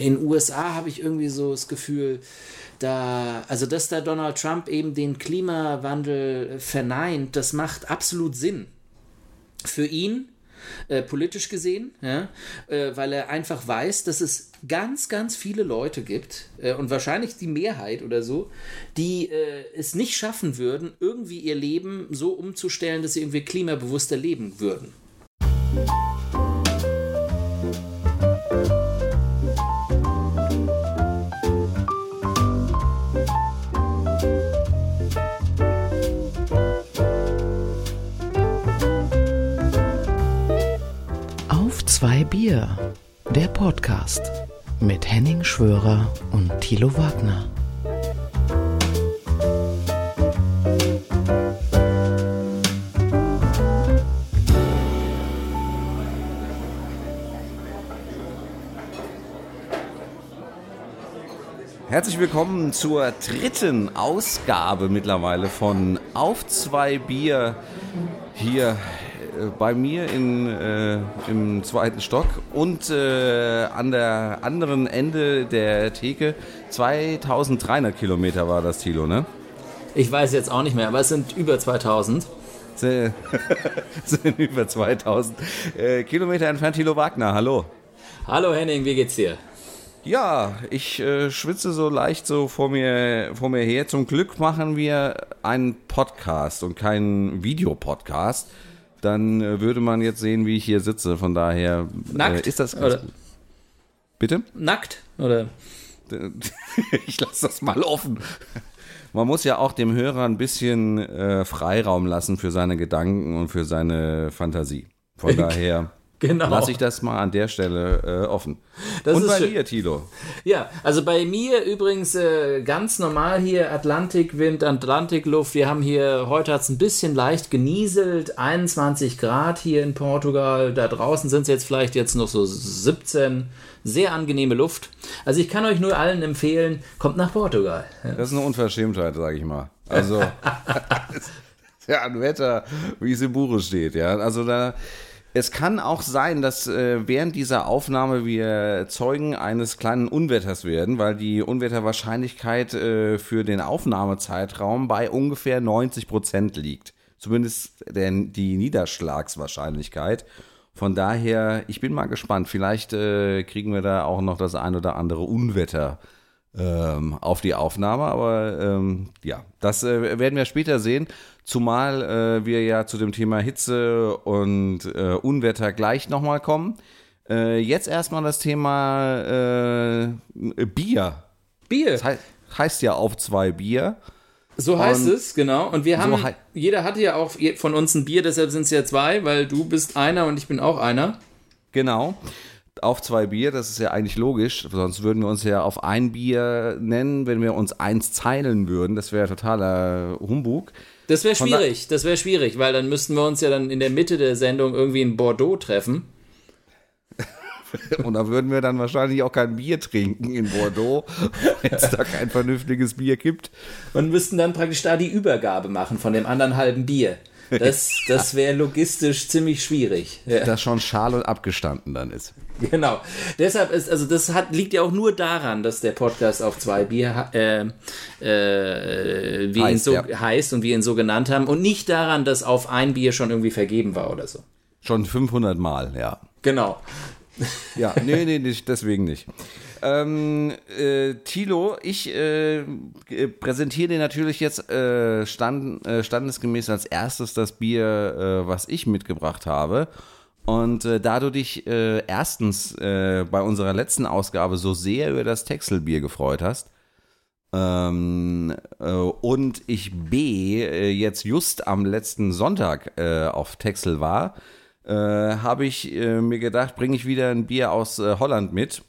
In den USA habe ich irgendwie so das Gefühl, da, also dass da Donald Trump eben den Klimawandel verneint, das macht absolut Sinn. Für ihn, äh, politisch gesehen, ja, äh, weil er einfach weiß, dass es ganz, ganz viele Leute gibt äh, und wahrscheinlich die Mehrheit oder so, die äh, es nicht schaffen würden, irgendwie ihr Leben so umzustellen, dass sie irgendwie klimabewusster leben würden. Zwei Bier, der Podcast mit Henning Schwörer und Thilo Wagner. Herzlich willkommen zur dritten Ausgabe mittlerweile von Auf zwei Bier hier bei mir in, äh, im zweiten Stock und äh, an der anderen Ende der Theke 2300 Kilometer war das, Tilo, ne? Ich weiß jetzt auch nicht mehr, aber es sind über 2000. sind über 2000 äh, Kilometer entfernt, Tilo Wagner, hallo. Hallo Henning, wie geht's dir? Ja, ich äh, schwitze so leicht so vor mir, vor mir her. Zum Glück machen wir einen Podcast und keinen Videopodcast dann äh, würde man jetzt sehen, wie ich hier sitze. Von daher Nackt? Äh, ist das oder? Bitte? Nackt? Oder? ich lasse das mal offen. Man muss ja auch dem Hörer ein bisschen äh, Freiraum lassen für seine Gedanken und für seine Fantasie. Von daher. Genau. Lasse ich das mal an der Stelle äh, offen. Das Und bei schön. dir, Tilo? Ja, also bei mir übrigens äh, ganz normal hier Atlantikwind, Atlantikluft. Wir haben hier, heute hat es ein bisschen leicht genieselt, 21 Grad hier in Portugal. Da draußen sind es jetzt vielleicht jetzt noch so 17. Sehr angenehme Luft. Also ich kann euch nur allen empfehlen, kommt nach Portugal. Ja. Das ist eine Unverschämtheit, sage ich mal. Also, ja, ein Wetter, wie es im Buche steht. Ja, also da es kann auch sein, dass äh, während dieser Aufnahme wir Zeugen eines kleinen Unwetters werden, weil die Unwetterwahrscheinlichkeit äh, für den Aufnahmezeitraum bei ungefähr 90 Prozent liegt. Zumindest der, die Niederschlagswahrscheinlichkeit. Von daher, ich bin mal gespannt. Vielleicht äh, kriegen wir da auch noch das ein oder andere Unwetter ähm, auf die Aufnahme. Aber ähm, ja, das äh, werden wir später sehen. Zumal äh, wir ja zu dem Thema Hitze und äh, Unwetter gleich nochmal kommen. Äh, jetzt erstmal das Thema äh, Bier. Bier. Das heißt, heißt ja auf zwei Bier. So heißt und es, genau. Und wir haben, so jeder hatte ja auch von uns ein Bier, deshalb sind es ja zwei, weil du bist einer und ich bin auch einer. Genau. Auf zwei Bier, das ist ja eigentlich logisch, sonst würden wir uns ja auf ein Bier nennen, wenn wir uns eins zeilen würden. Das wäre totaler Humbug. Das wäre schwierig, das wäre schwierig, weil dann müssten wir uns ja dann in der Mitte der Sendung irgendwie in Bordeaux treffen. Und da würden wir dann wahrscheinlich auch kein Bier trinken in Bordeaux, wenn es da kein vernünftiges Bier gibt. Und müssten dann praktisch da die Übergabe machen von dem anderen halben Bier. Das, das wäre logistisch ziemlich schwierig. Ja. Das schon schal und abgestanden dann ist. Genau. Deshalb ist, also das hat, liegt ja auch nur daran, dass der Podcast auf zwei Bier äh, äh, wie heißt, ihn so ja. heißt und wir ihn so genannt haben und nicht daran, dass auf ein Bier schon irgendwie vergeben war oder so. Schon 500 Mal, ja. Genau. Ja, nee, nee, nicht, deswegen nicht. Ähm, äh, Tilo, ich äh, präsentiere dir natürlich jetzt äh, stand, äh, standesgemäß als erstes das Bier, äh, was ich mitgebracht habe. Und äh, da du dich erstens bei unserer letzten Ausgabe so sehr über das Texelbier gefreut hast, ähm, und ich B jetzt just am letzten Sonntag auf Texel war, habe ich mir gedacht, bringe ich wieder ein Bier aus Holland mit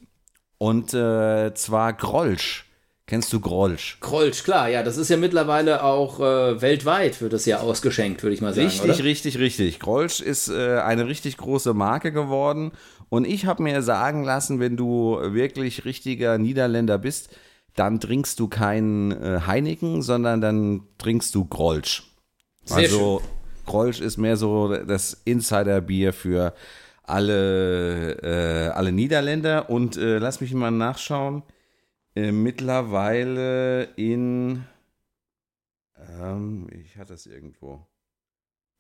und äh, zwar Grolsch. Kennst du Grolsch? Grolsch, klar, ja, das ist ja mittlerweile auch äh, weltweit wird das ja ausgeschenkt, würde ich mal sagen. Richtig, oder? richtig, richtig. Grolsch ist äh, eine richtig große Marke geworden. Und ich habe mir sagen lassen, wenn du wirklich richtiger Niederländer bist, dann trinkst du keinen äh, Heineken, sondern dann trinkst du Grolsch. Sehr also schön. Grolsch ist mehr so das Insiderbier für alle, äh, alle Niederländer und äh, lass mich mal nachschauen. Äh, mittlerweile in, ähm, ich hatte es irgendwo,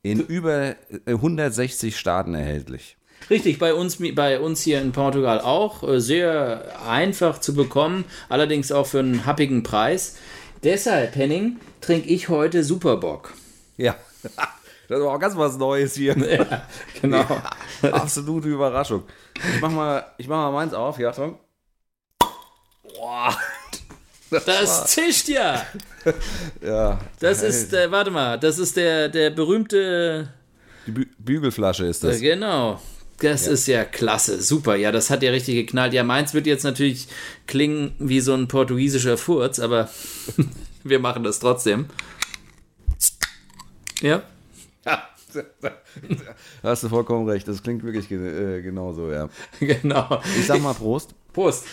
in über 160 Staaten erhältlich. Richtig, bei uns, bei uns hier in Portugal auch. äh, Sehr einfach zu bekommen, allerdings auch für einen happigen Preis. Deshalb, Henning, trinke ich heute Superbock. Ja, das war auch ganz was Neues hier. Ja, genau. Absolute Überraschung. Ich mach mal, ich mach mal meins auf, ja, Tom. Boah. Das zischt ja. Ja, Das ist, äh, warte mal, das ist der, der berühmte, die Bü Bügelflasche ist äh, das. genau. Das ist ja klasse, super. Ja, das hat ja richtig geknallt. Ja, meins wird jetzt natürlich klingen wie so ein portugiesischer Furz, aber wir machen das trotzdem. Ja, Ja, hast du vollkommen recht. Das klingt wirklich ge äh, genauso, ja. genau. Ich sag mal Prost. Prost.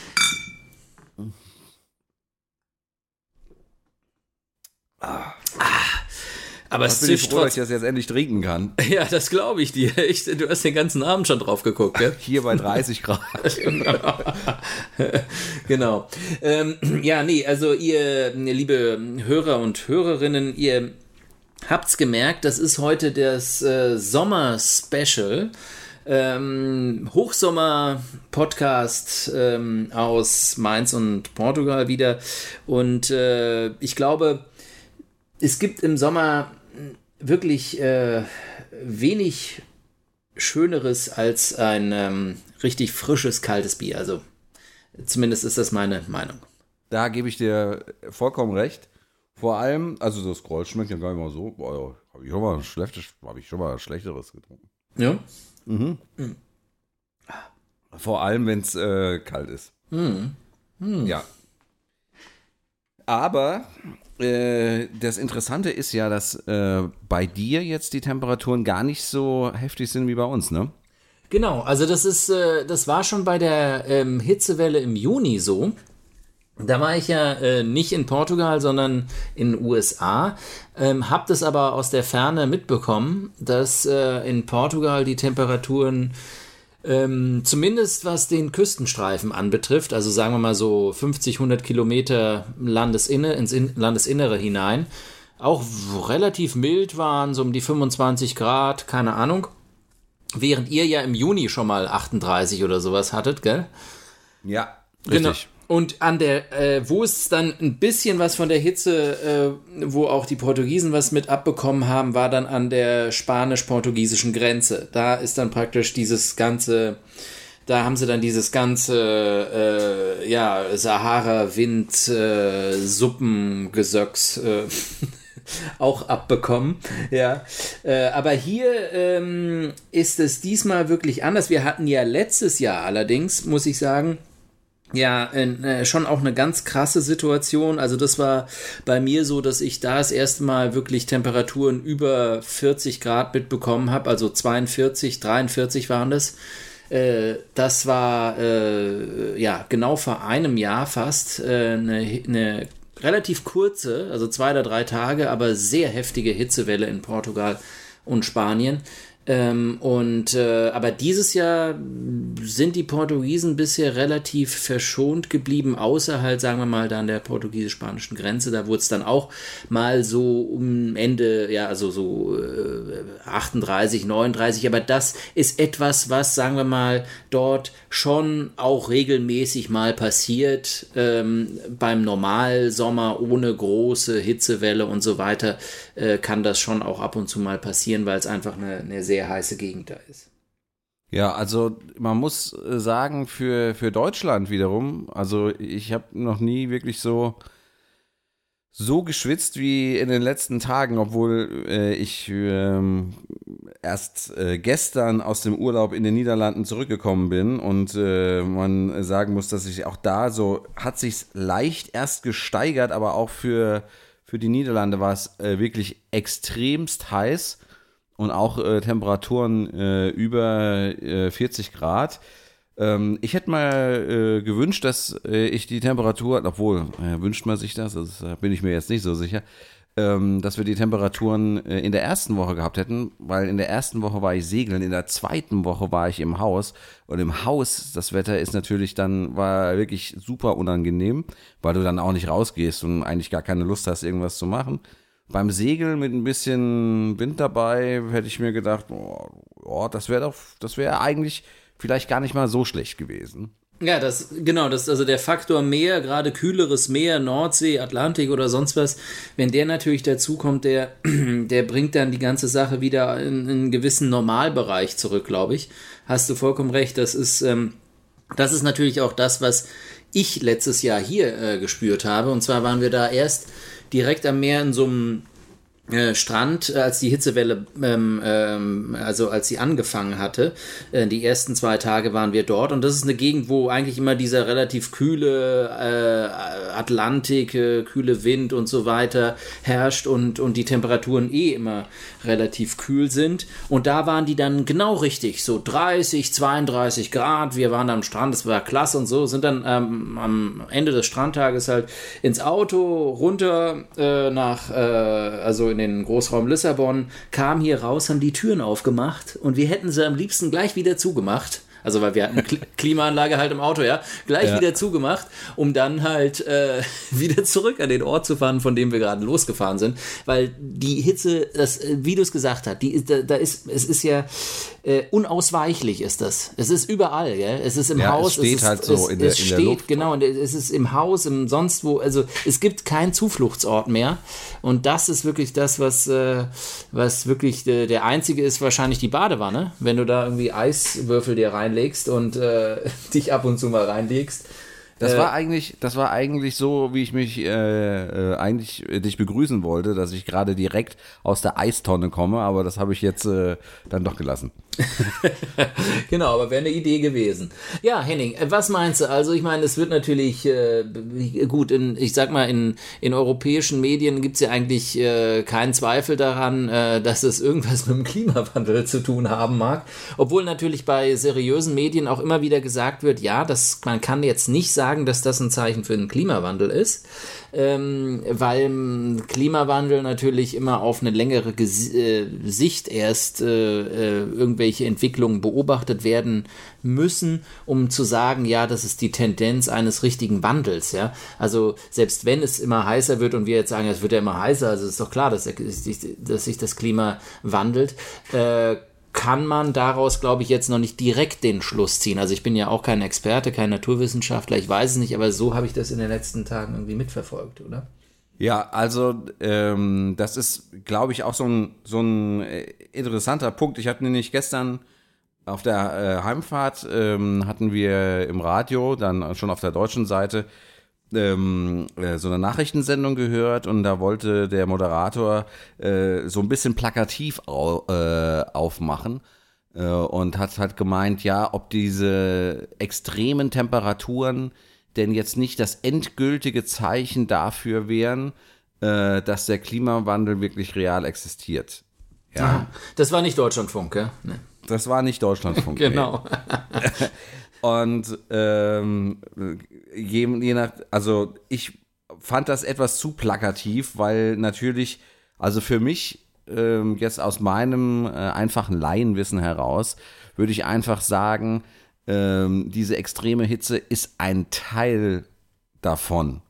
Ah, aber es Ich bin ich froh, dass ich das jetzt endlich trinken kann. Ja, das glaube ich dir. Ich, du hast den ganzen Abend schon drauf geguckt, gell? Hier bei 30 Grad. genau. Ähm, ja, nee, also ihr, liebe Hörer und Hörerinnen, ihr habt's gemerkt, das ist heute das äh, Sommer-Special. Ähm, Hochsommer-Podcast ähm, aus Mainz und Portugal wieder. Und äh, ich glaube, es gibt im Sommer wirklich äh, wenig Schöneres als ein ähm, richtig frisches, kaltes Bier. Also zumindest ist das meine Meinung. Da gebe ich dir vollkommen recht. Vor allem, also das Kreuz schmeckt ja gar nicht mal so. Boah, habe ich schon mal schlechtes, habe ich schon mal schlechteres getrunken. Ja. Vor allem, wenn es äh, kalt ist. Ja. Aber äh, das Interessante ist ja, dass äh, bei dir jetzt die Temperaturen gar nicht so heftig sind wie bei uns, ne? Genau, also das ist, äh, das war schon bei der ähm, Hitzewelle im Juni so. Da war ich ja äh, nicht in Portugal, sondern in den USA. Ähm, hab das aber aus der Ferne mitbekommen, dass äh, in Portugal die Temperaturen ähm, zumindest was den Küstenstreifen anbetrifft, also sagen wir mal so 50, 100 Kilometer Landesinne, ins in Landesinnere hinein, auch relativ mild waren, so um die 25 Grad, keine Ahnung. Während ihr ja im Juni schon mal 38 oder sowas hattet, gell? Ja, Genau. Und an der, äh, wo es dann ein bisschen was von der Hitze, äh, wo auch die Portugiesen was mit abbekommen haben, war dann an der spanisch-portugiesischen Grenze. Da ist dann praktisch dieses ganze, da haben sie dann dieses ganze, äh, ja, Sahara-Wind, äh, Suppengesöcks, äh, auch abbekommen. Ja, äh, aber hier ähm, ist es diesmal wirklich anders. Wir hatten ja letztes Jahr allerdings, muss ich sagen, ja, äh, schon auch eine ganz krasse Situation. Also das war bei mir so, dass ich da das erste Mal wirklich Temperaturen über 40 Grad mitbekommen habe. Also 42, 43 waren das. Äh, das war äh, ja genau vor einem Jahr fast äh, eine, eine relativ kurze, also zwei oder drei Tage, aber sehr heftige Hitzewelle in Portugal und Spanien. Ähm, und äh, aber dieses Jahr sind die Portugiesen bisher relativ verschont geblieben, außer halt, sagen wir mal, da an der portugiesisch-spanischen Grenze. Da wurde es dann auch mal so um Ende, ja, also so äh, 38, 39, aber das ist etwas, was, sagen wir mal, dort schon auch regelmäßig mal passiert. Ähm, beim Normalsommer ohne große Hitzewelle und so weiter äh, kann das schon auch ab und zu mal passieren, weil es einfach eine, eine sehr heiße Gegend da ist. Ja, also man muss äh, sagen, für, für Deutschland wiederum, also ich habe noch nie wirklich so, so geschwitzt wie in den letzten Tagen, obwohl äh, ich ähm, erst äh, gestern aus dem Urlaub in den Niederlanden zurückgekommen bin und äh, man sagen muss, dass ich auch da so, hat sich leicht erst gesteigert, aber auch für, für die Niederlande war es äh, wirklich extremst heiß und auch äh, Temperaturen äh, über äh, 40 Grad. Ähm, ich hätte mal äh, gewünscht, dass äh, ich die Temperatur, obwohl, äh, wünscht man sich das, das äh, bin ich mir jetzt nicht so sicher, ähm, dass wir die Temperaturen in der ersten Woche gehabt hätten, weil in der ersten Woche war ich segeln, in der zweiten Woche war ich im Haus und im Haus, das Wetter ist natürlich dann, war wirklich super unangenehm, weil du dann auch nicht rausgehst und eigentlich gar keine Lust hast, irgendwas zu machen. Beim Segeln mit ein bisschen Wind dabei hätte ich mir gedacht, oh, oh das wäre doch, das wäre eigentlich vielleicht gar nicht mal so schlecht gewesen. Ja, das, genau, das also der Faktor Meer, gerade kühleres Meer, Nordsee, Atlantik oder sonst was, wenn der natürlich dazukommt, der, der bringt dann die ganze Sache wieder in, in einen gewissen Normalbereich zurück, glaube ich. Hast du vollkommen recht, das ist, ähm, das ist natürlich auch das, was ich letztes Jahr hier äh, gespürt habe. Und zwar waren wir da erst direkt am Meer in so einem äh, Strand, äh, als die Hitzewelle, ähm, ähm, also als sie angefangen hatte. Äh, die ersten zwei Tage waren wir dort und das ist eine Gegend, wo eigentlich immer dieser relativ kühle äh, Atlantik, äh, kühle Wind und so weiter herrscht und, und die Temperaturen eh immer relativ kühl sind. Und da waren die dann genau richtig, so 30, 32 Grad. Wir waren am Strand, das war klasse und so, sind dann ähm, am Ende des Strandtages halt ins Auto runter äh, nach, also in in den Großraum Lissabon, kamen hier raus, haben die Türen aufgemacht und wir hätten sie am liebsten gleich wieder zugemacht. Also weil wir hatten Klimaanlage halt im Auto, ja, gleich ja. wieder zugemacht, um dann halt äh, wieder zurück an den Ort zu fahren, von dem wir gerade losgefahren sind. Weil die Hitze, das, äh, wie du es gesagt hast, die, da, da ist, es ist ja äh, unausweichlich ist das. Es ist überall, gell? Es ist im ja, Haus. Es steht es halt so es, in, der, es in steht, der Luft. Genau, und es ist im Haus, im sonst wo, also es gibt keinen Zufluchtsort mehr. Und das ist wirklich das, was, äh, was wirklich äh, der einzige ist, wahrscheinlich die Badewanne. Wenn du da irgendwie Eiswürfel dir reinlegst und äh, dich ab und zu mal reinlegst das äh, war eigentlich, das war eigentlich so, wie ich mich äh, äh, eigentlich dich begrüßen wollte, dass ich gerade direkt aus der Eistonne komme, aber das habe ich jetzt äh, dann doch gelassen. genau, aber wäre eine Idee gewesen. Ja, Henning, äh, was meinst du? Also ich meine, es wird natürlich äh, gut, in, ich sag mal, in, in europäischen Medien gibt es ja eigentlich äh, keinen Zweifel daran, äh, dass es irgendwas mit dem Klimawandel zu tun haben mag. Obwohl natürlich bei seriösen Medien auch immer wieder gesagt wird, ja, das, man kann jetzt nicht sagen, sagen, dass das ein Zeichen für den Klimawandel ist, ähm, weil Klimawandel natürlich immer auf eine längere Ges äh, Sicht erst äh, äh, irgendwelche Entwicklungen beobachtet werden müssen, um zu sagen, ja, das ist die Tendenz eines richtigen Wandels, ja. Also selbst wenn es immer heißer wird und wir jetzt sagen, es wird ja immer heißer, also ist doch klar, dass, dass sich das Klima wandelt, äh, kann man daraus, glaube ich, jetzt noch nicht direkt den Schluss ziehen. Also ich bin ja auch kein Experte, kein Naturwissenschaftler, ich weiß es nicht, aber so habe ich das in den letzten Tagen irgendwie mitverfolgt, oder? Ja, also ähm, das ist, glaube ich, auch so ein, so ein äh, interessanter Punkt. Ich hatte nämlich gestern auf der äh, Heimfahrt, ähm, hatten wir im Radio, dann schon auf der deutschen Seite, ähm, äh, so eine Nachrichtensendung gehört und da wollte der Moderator äh, so ein bisschen plakativ au, äh, aufmachen äh, und hat halt gemeint, ja, ob diese extremen Temperaturen denn jetzt nicht das endgültige Zeichen dafür wären, äh, dass der Klimawandel wirklich real existiert. Ja. Das war nicht Deutschlandfunk, gell? Nee. Das war nicht Deutschlandfunk. genau. Und ähm, je, je nach, also ich fand das etwas zu plakativ, weil natürlich, also für mich ähm, jetzt aus meinem äh, einfachen Laienwissen heraus, würde ich einfach sagen, ähm, diese extreme Hitze ist ein Teil davon.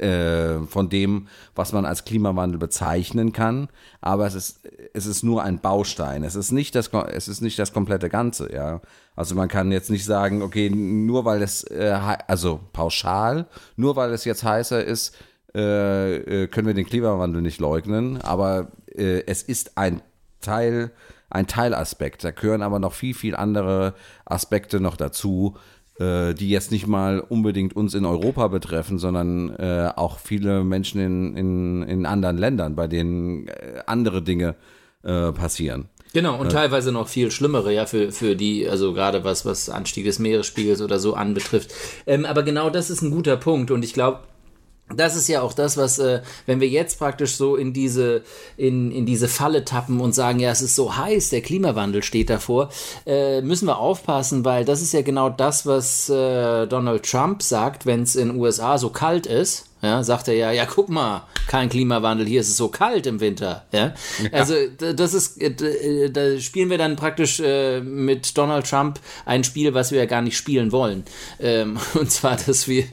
Äh, von dem, was man als Klimawandel bezeichnen kann, aber es ist, es ist nur ein Baustein. Es ist nicht das, es ist nicht das komplette Ganze, ja. Also man kann jetzt nicht sagen, okay, nur weil es, äh, also pauschal, nur weil es jetzt heißer ist, äh, äh, können wir den Klimawandel nicht leugnen, aber äh, es ist ein Teil, ein Teilaspekt. Da gehören aber noch viel, viel andere Aspekte noch dazu, äh, die jetzt nicht mal unbedingt uns in Europa betreffen, sondern äh, auch viele Menschen in, in, in anderen Ländern, bei denen äh, andere Dinge äh, passieren. Genau, und teilweise noch viel schlimmere, ja, für, für die, also gerade was, was Anstieg des Meeresspiegels oder so anbetrifft. Ähm, aber genau das ist ein guter Punkt und ich glaube, das ist ja auch das, was, äh, wenn wir jetzt praktisch so in diese, in, in diese Falle tappen und sagen, ja, es ist so heiß, der Klimawandel steht davor, äh, müssen wir aufpassen, weil das ist ja genau das, was äh, Donald Trump sagt, wenn es in den USA so kalt ist ja, sagt er ja, ja, guck mal, kein Klimawandel, hier ist es so kalt im Winter. Ja? Also das ist, äh, da spielen wir dann praktisch äh, mit Donald Trump ein Spiel, was wir ja gar nicht spielen wollen. Ähm, und zwar, dass wir,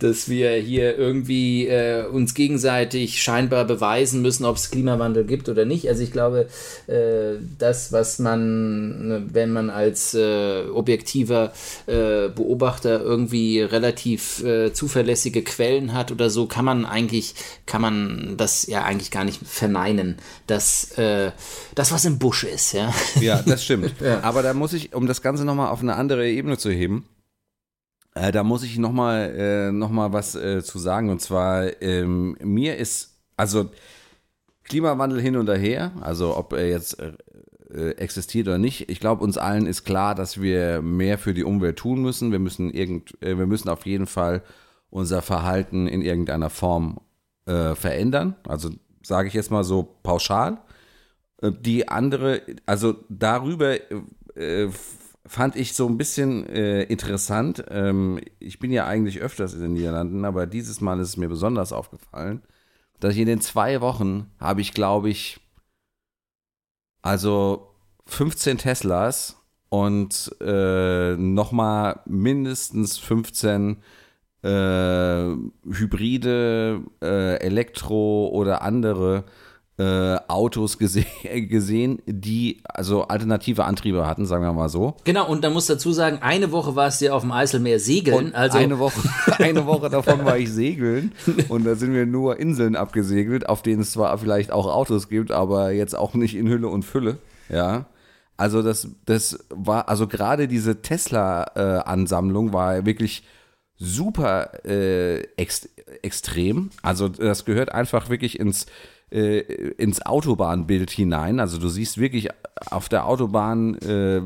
dass wir hier irgendwie äh, uns gegenseitig scheinbar beweisen müssen, ob es Klimawandel gibt oder nicht. Also ich glaube, äh, das, was man, ne, wenn man als äh, objektiver äh, Beobachter irgendwie relativ zuverlässige Quellen hat oder so, kann man eigentlich, kann man das ja eigentlich gar nicht verneinen, dass äh, das, was im Busch ist, ja. Ja, das stimmt. ja. Aber da muss ich, um das Ganze nochmal auf eine andere Ebene zu heben, äh, da muss ich nochmal äh, noch was äh, zu sagen. Und zwar, ähm, mir ist, also Klimawandel hin und her, also ob er jetzt äh, äh, existiert oder nicht. Ich glaube, uns allen ist klar, dass wir mehr für die Umwelt tun müssen. Wir müssen irgend, äh, wir müssen auf jeden Fall unser Verhalten in irgendeiner Form äh, verändern. Also sage ich jetzt mal so pauschal. Äh, die andere, also darüber äh, fand ich so ein bisschen äh, interessant. Ähm, ich bin ja eigentlich öfters in den Niederlanden, aber dieses Mal ist es mir besonders aufgefallen, dass ich in den zwei Wochen habe ich, glaube ich, also 15 Teslas und äh, nochmal mindestens 15 äh, Hybride, äh, Elektro oder andere äh, Autos gese gesehen, die also alternative Antriebe hatten, sagen wir mal so. Genau, und da muss dazu sagen, eine Woche war es ja auf dem Eiselmeer segeln. Und also eine Woche, eine Woche davon war ich segeln und da sind wir nur Inseln abgesegelt, auf denen es zwar vielleicht auch Autos gibt, aber jetzt auch nicht in Hülle und Fülle. Ja. Also das, das war, also gerade diese Tesla-Ansammlung äh, war wirklich super äh, ext extrem. Also das gehört einfach wirklich ins, äh, ins Autobahnbild hinein. Also du siehst wirklich auf der Autobahn äh,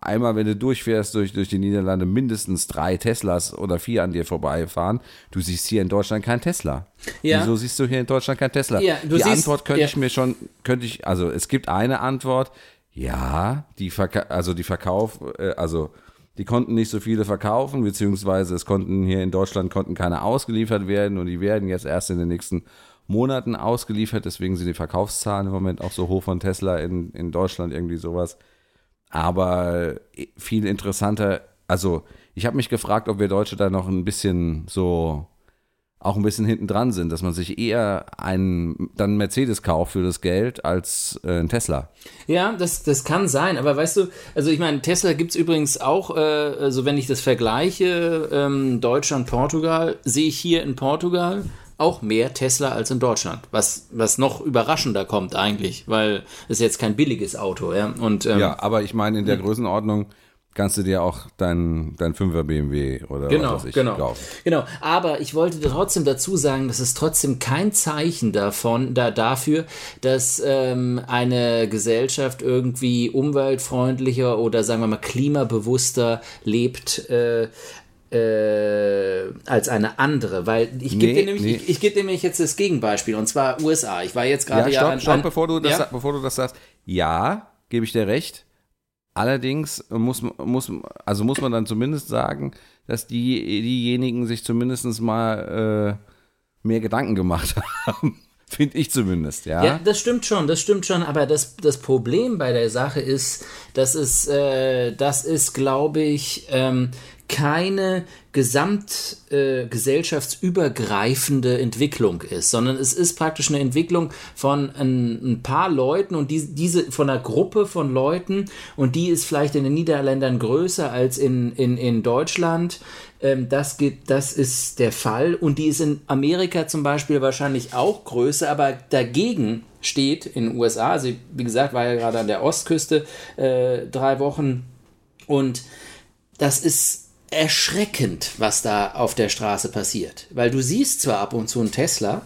einmal, wenn du durchfährst durch, durch die Niederlande, mindestens drei Teslas oder vier an dir vorbeifahren. Du siehst hier in Deutschland kein Tesla. Ja. Wieso siehst du hier in Deutschland kein Tesla? Ja, die siehst, Antwort könnte ja. ich mir schon, könnte ich, also es gibt eine Antwort, ja, die Verka also die Verkauf, äh, also die konnten nicht so viele verkaufen, beziehungsweise es konnten hier in Deutschland konnten keine ausgeliefert werden und die werden jetzt erst in den nächsten Monaten ausgeliefert. Deswegen sind die Verkaufszahlen im Moment auch so hoch von Tesla in, in Deutschland, irgendwie sowas. Aber viel interessanter, also ich habe mich gefragt, ob wir Deutsche da noch ein bisschen so auch ein bisschen hinten dran sind, dass man sich eher einen dann Mercedes kauft für das Geld als äh, ein Tesla. Ja, das, das kann sein, aber weißt du, also ich meine, Tesla gibt es übrigens auch, äh, also wenn ich das vergleiche, ähm, Deutschland, Portugal, sehe ich hier in Portugal auch mehr Tesla als in Deutschland, was, was noch überraschender kommt eigentlich, weil es jetzt kein billiges Auto, ja. Und, ähm, ja, aber ich meine, in der Größenordnung kannst du dir auch dein, dein 5er BMW oder genau, was weiß ich genau, kaufen. Genau, aber ich wollte trotzdem dazu sagen, das ist trotzdem kein Zeichen davon, da, dafür, dass ähm, eine Gesellschaft irgendwie umweltfreundlicher oder sagen wir mal klimabewusster lebt. Äh, äh, als eine andere, weil ich nee, gebe dir nämlich, nee. ich, ich gebe dir nämlich jetzt das Gegenbeispiel und zwar USA. Ich war jetzt gerade ja, stopp, ja an, stopp, bevor du das, ja? bevor du das sagst. Ja, gebe ich dir recht. Allerdings muss, muss, also muss man dann zumindest sagen, dass die, diejenigen sich zumindest mal äh, mehr Gedanken gemacht haben. Finde ich zumindest, ja. Ja, das stimmt schon, das stimmt schon. Aber das, das Problem bei der Sache ist, dass es, äh, das ist, glaube ich, ähm, keine gesamtgesellschaftsübergreifende äh, Entwicklung ist, sondern es ist praktisch eine Entwicklung von ein, ein, paar Leuten und die, diese von einer Gruppe von Leuten und die ist vielleicht in den Niederländern größer als in, in, in Deutschland. Ähm, das, geht, das ist der Fall und die ist in Amerika zum Beispiel wahrscheinlich auch größer, aber dagegen steht in den USA, also wie gesagt, war ja gerade an der Ostküste äh, drei Wochen und das ist erschreckend, was da auf der Straße passiert. Weil du siehst zwar ab und zu einen Tesla,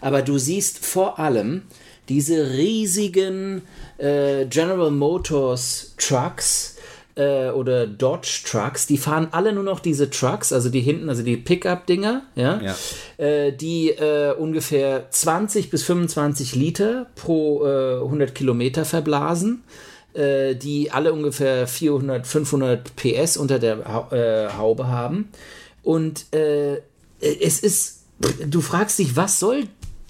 aber du siehst vor allem diese riesigen äh, General Motors Trucks äh, oder Dodge Trucks, die fahren alle nur noch diese Trucks, also die hinten, also die Pickup-Dinger, ja, ja. Äh, die äh, ungefähr 20 bis 25 Liter pro 100 äh, Kilometer verblasen äh, die alle ungefähr 400, 500 PS unter der ha äh, Haube haben. Und äh, es ist du fragst dich, was soll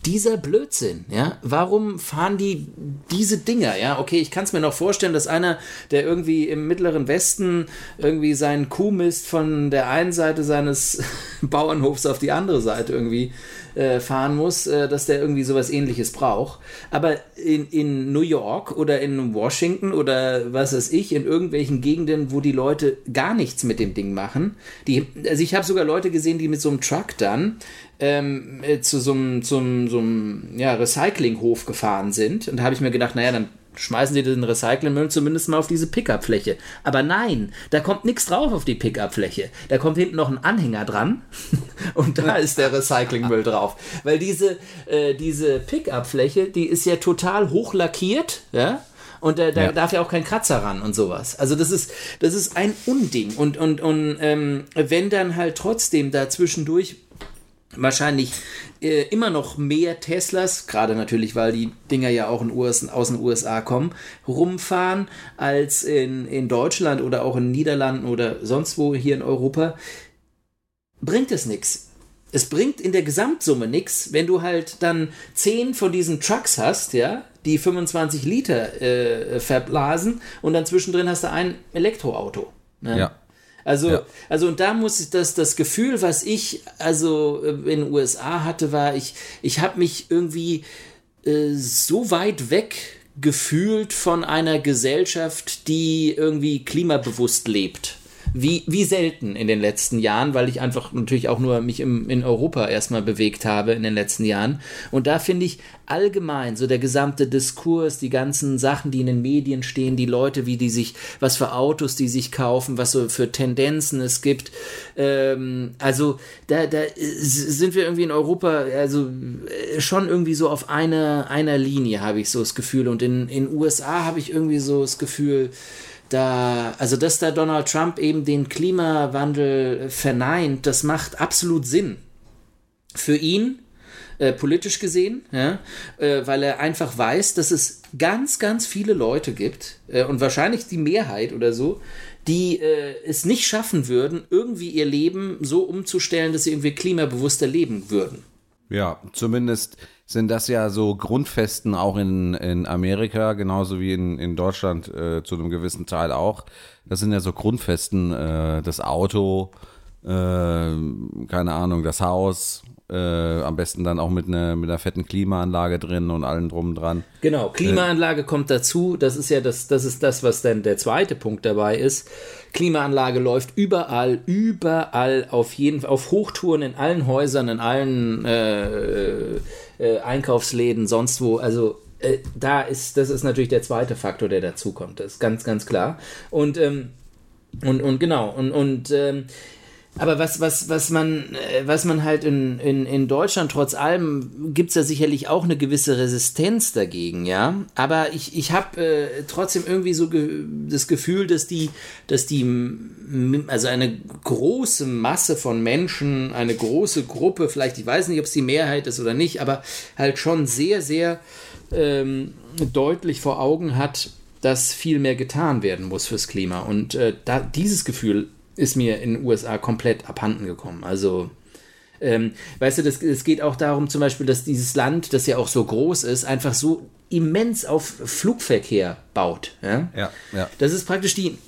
dieser Blödsinn, ja? Warum fahren die diese Dinger, ja? Okay, ich kann es mir noch vorstellen, dass einer, der irgendwie im mittleren Westen irgendwie seinen Kuhmist von der einen Seite seines Bauernhofs auf die andere Seite irgendwie äh, fahren muss, äh, dass der irgendwie sowas ähnliches braucht. Aber in, in New York oder in Washington oder was weiß ich, in irgendwelchen Gegenden, wo die Leute gar nichts mit dem Ding machen, die, also ich habe sogar Leute gesehen, die mit so einem Truck dann ähm, äh, zu so einem, zum, so einem ja, Recyclinghof gefahren sind. Und da habe ich mir gedacht, naja, dann schmeißen sie den Recyclingmüll zumindest mal auf diese Pickup-Fläche. Aber nein, da kommt nichts drauf auf die Pickup-Fläche. Da kommt hinten noch ein Anhänger dran und da ist der Recyclingmüll drauf. Weil diese, äh, diese Pickup-Fläche, die ist ja total hochlackiert, ja, und da, da ja. darf ja auch kein Kratzer ran und sowas. Also das ist, das ist ein Unding. Und, und, und ähm, wenn dann halt trotzdem da zwischendurch wahrscheinlich äh, immer noch mehr Teslas, gerade natürlich, weil die Dinger ja auch in US, aus den USA kommen, rumfahren als in, in Deutschland oder auch in den Niederlanden oder sonst wo hier in Europa, bringt es nichts. Es bringt in der Gesamtsumme nichts, wenn du halt dann 10 von diesen Trucks hast, ja, die 25 Liter äh, verblasen und dann zwischendrin hast du ein Elektroauto. Ne? Ja. Also, ja. also und da muss ich das, das Gefühl, was ich also äh, in den USA hatte, war, ich, ich habe mich irgendwie äh, so weit weg gefühlt von einer Gesellschaft, die irgendwie klimabewusst lebt wie, wie selten in den letzten Jahren, weil ich einfach natürlich auch nur mich im, in Europa erstmal bewegt habe in den letzten Jahren. Und da finde ich allgemein so der gesamte Diskurs, die ganzen Sachen, die in den Medien stehen, die Leute, wie die sich, was für Autos die sich kaufen, was so für Tendenzen es gibt. Ähm, also da, da sind wir irgendwie in Europa, also äh, schon irgendwie so auf einer, einer Linie, habe ich so das Gefühl. Und in den USA habe ich irgendwie so das Gefühl, da, also dass da Donald Trump eben den Klimawandel verneint, das macht absolut Sinn. Für ihn, äh, politisch gesehen, ja, äh, weil er einfach weiß, dass es ganz, ganz viele Leute gibt äh, und wahrscheinlich die Mehrheit oder so, die äh, es nicht schaffen würden, irgendwie ihr Leben so umzustellen, dass sie irgendwie klimabewusster leben würden. Ja, zumindest sind das ja so Grundfesten auch in, in Amerika, genauso wie in, in Deutschland äh, zu einem gewissen Teil auch. Das sind ja so Grundfesten, äh, das Auto, äh, keine Ahnung, das Haus, äh, am besten dann auch mit einer mit einer fetten Klimaanlage drin und allem drum und dran. Genau, Klimaanlage äh, kommt dazu. Das ist ja das, das ist das, was dann der zweite Punkt dabei ist. Klimaanlage läuft überall, überall auf jeden auf Hochtouren in allen Häusern, in allen äh, äh, Einkaufsläden, sonst wo. Also äh, da ist, das ist natürlich der zweite Faktor, der dazukommt. Das ist ganz, ganz klar. Und, ähm, und, und genau, und, und ähm, aber was, was, was, man, äh, was man halt in, in, in Deutschland trotz allem gibt es da sicherlich auch eine gewisse Resistenz dagegen, ja. Aber ich, ich habe äh, trotzdem irgendwie so ge das Gefühl, dass die, dass die, also eine große Masse von Menschen, eine große Gruppe, vielleicht, ich weiß nicht, ob es die Mehrheit ist oder nicht, aber halt schon sehr, sehr ähm, deutlich vor Augen hat, dass viel mehr getan werden muss fürs Klima. Und äh, da, dieses Gefühl ist mir in den USA komplett abhanden gekommen. Also, ähm, weißt du, es geht auch darum zum Beispiel, dass dieses Land, das ja auch so groß ist, einfach so immens auf Flugverkehr baut. Ja, ja. ja. Das ist praktisch die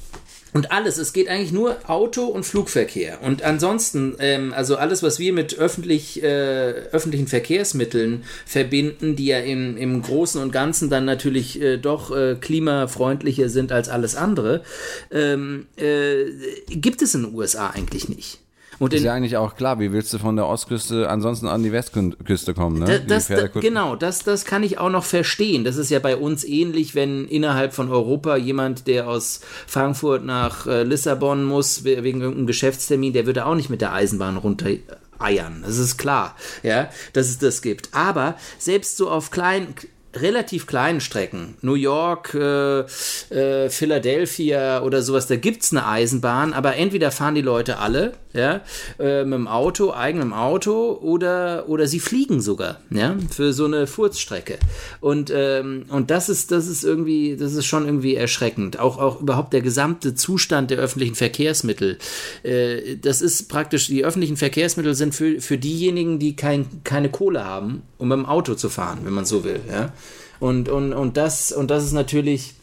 und alles, es geht eigentlich nur Auto- und Flugverkehr. Und ansonsten, ähm, also alles, was wir mit öffentlich, äh, öffentlichen Verkehrsmitteln verbinden, die ja im, im Großen und Ganzen dann natürlich äh, doch äh, klimafreundlicher sind als alles andere, ähm, äh, gibt es in den USA eigentlich nicht. Und ist ja eigentlich auch klar, wie willst du von der Ostküste ansonsten an die Westküste kommen? Ne? Das, das, genau, das, das kann ich auch noch verstehen. Das ist ja bei uns ähnlich, wenn innerhalb von Europa jemand, der aus Frankfurt nach äh, Lissabon muss, wegen irgendeinem Geschäftstermin, der würde auch nicht mit der Eisenbahn runter eiern. Das ist klar, ja, dass es das gibt. Aber selbst so auf kleinen, relativ kleinen Strecken, New York, äh, äh, Philadelphia oder sowas, da gibt es eine Eisenbahn, aber entweder fahren die Leute alle ja, äh, mit dem Auto, eigenem Auto oder, oder sie fliegen sogar, ja, für so eine Furzstrecke. Und, ähm, und das ist, das ist irgendwie, das ist schon irgendwie erschreckend. Auch, auch überhaupt der gesamte Zustand der öffentlichen Verkehrsmittel. Äh, das ist praktisch, die öffentlichen Verkehrsmittel sind für, für diejenigen, die kein, keine Kohle haben, um mit dem Auto zu fahren, wenn man so will, ja. Und, und, und das, und das ist natürlich,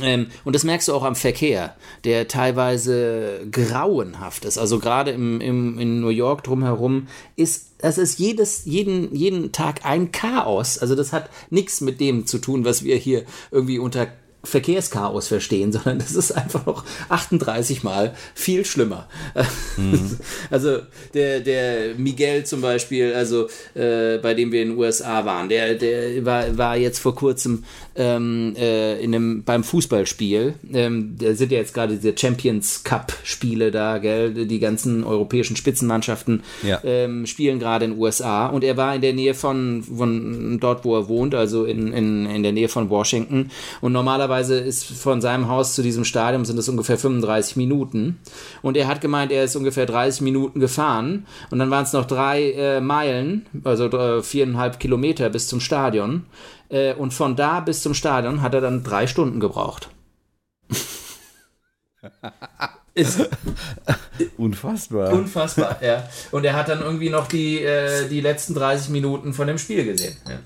ähm, und das merkst du auch am Verkehr, der teilweise grauenhaft ist. Also gerade im, im, in New York drumherum ist, das ist jedes, jeden, jeden Tag ein Chaos. Also das hat nichts mit dem zu tun, was wir hier irgendwie unter Verkehrschaos verstehen, sondern das ist einfach noch 38 Mal viel schlimmer. Mhm. Also der, der Miguel zum Beispiel, also äh, bei dem wir in den USA waren, der, der war, war jetzt vor kurzem ähm, äh, in einem, beim Fußballspiel. Ähm, da sind ja jetzt gerade diese Champions Cup-Spiele da, gell? Die ganzen europäischen Spitzenmannschaften ja. ähm, spielen gerade in den USA und er war in der Nähe von, von dort, wo er wohnt, also in, in, in der Nähe von Washington. Und normalerweise ist von seinem Haus zu diesem Stadion sind es ungefähr 35 Minuten. Und er hat gemeint, er ist ungefähr 30 Minuten gefahren und dann waren es noch drei äh, Meilen, also äh, viereinhalb Kilometer bis zum Stadion. Äh, und von da bis zum Stadion hat er dann drei Stunden gebraucht. Ist unfassbar. Unfassbar, ja. Und er hat dann irgendwie noch die, äh, die letzten 30 Minuten von dem Spiel gesehen. Ja.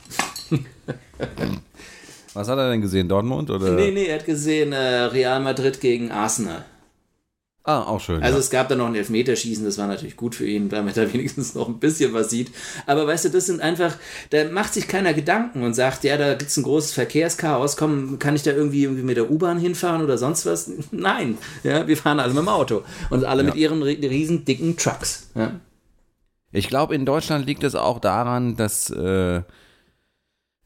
Was hat er denn gesehen? Dortmund? Oder? Nee, nee, er hat gesehen äh, Real Madrid gegen Arsenal. Ah, auch schön. Also ja. es gab da noch ein Elfmeterschießen, das war natürlich gut für ihn, damit er wenigstens noch ein bisschen was sieht. Aber weißt du, das sind einfach, da macht sich keiner Gedanken und sagt, ja, da gibt es ein großes Verkehrschaos, komm, kann ich da irgendwie, irgendwie mit der U-Bahn hinfahren oder sonst was? Nein, ja, wir fahren alle mit dem Auto und alle ja. mit ihren riesen dicken Trucks. Ja. Ich glaube, in Deutschland liegt es auch daran, dass äh,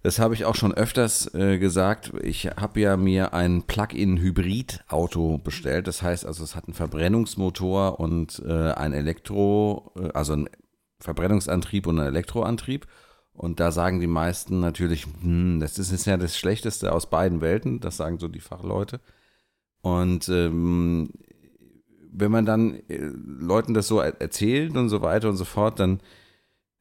das habe ich auch schon öfters äh, gesagt. Ich habe ja mir ein Plug-in-Hybrid-Auto bestellt. Das heißt also, es hat einen Verbrennungsmotor und äh, ein Elektro, äh, also einen Verbrennungsantrieb und einen Elektroantrieb. Und da sagen die meisten natürlich, hm, das ist, ja das Schlechteste aus beiden Welten. Das sagen so die Fachleute. Und ähm, wenn man dann äh, Leuten das so erzählt und so weiter und so fort, dann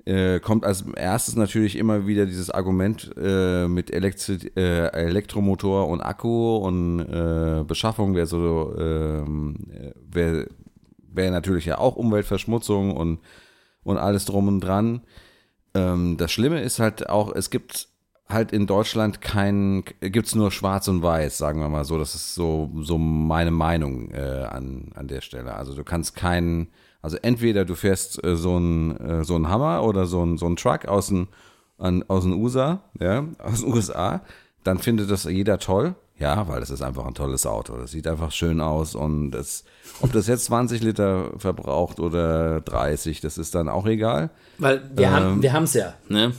äh, kommt als erstes natürlich immer wieder dieses Argument äh, mit Elektri äh, Elektromotor und Akku und äh, Beschaffung wäre so ähm, wäre wär natürlich ja auch Umweltverschmutzung und und alles drum und dran. Ähm, das Schlimme ist halt auch, es gibt halt in Deutschland kein, gibt es nur Schwarz und Weiß, sagen wir mal so. Das ist so, so meine Meinung äh, an, an der Stelle. Also du kannst keinen also entweder du fährst äh, so einen äh, so Hammer oder so einen so Truck aus den, an, aus den USA, ja, aus den USA, dann findet das jeder toll. Ja, weil das ist einfach ein tolles Auto. Das sieht einfach schön aus und das, ob das jetzt 20 Liter verbraucht oder 30, das ist dann auch egal. Weil wir ähm, haben wir es ja, ne?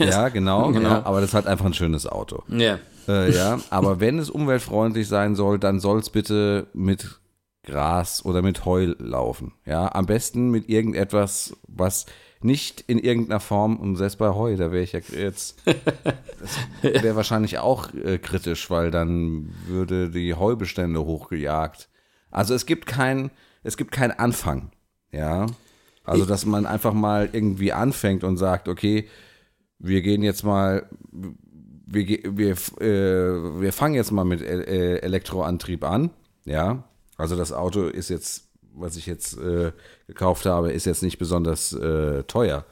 ja, genau, genau. Ja, aber das ist halt einfach ein schönes Auto. Ja. Äh, ja, aber wenn es umweltfreundlich sein soll, dann soll es bitte mit Gras oder mit Heu laufen. Ja, am besten mit irgendetwas, was nicht in irgendeiner Form, und selbst bei Heu, da wäre ich ja jetzt, das wäre wahrscheinlich auch äh, kritisch, weil dann würde die Heubestände hochgejagt. Also es gibt kein, es gibt keinen Anfang, ja. Also, dass man einfach mal irgendwie anfängt und sagt, okay, wir gehen jetzt mal, wir, wir, äh, wir fangen jetzt mal mit äh, Elektroantrieb an, ja. Also das Auto ist jetzt, was ich jetzt äh, gekauft habe, ist jetzt nicht besonders äh, teuer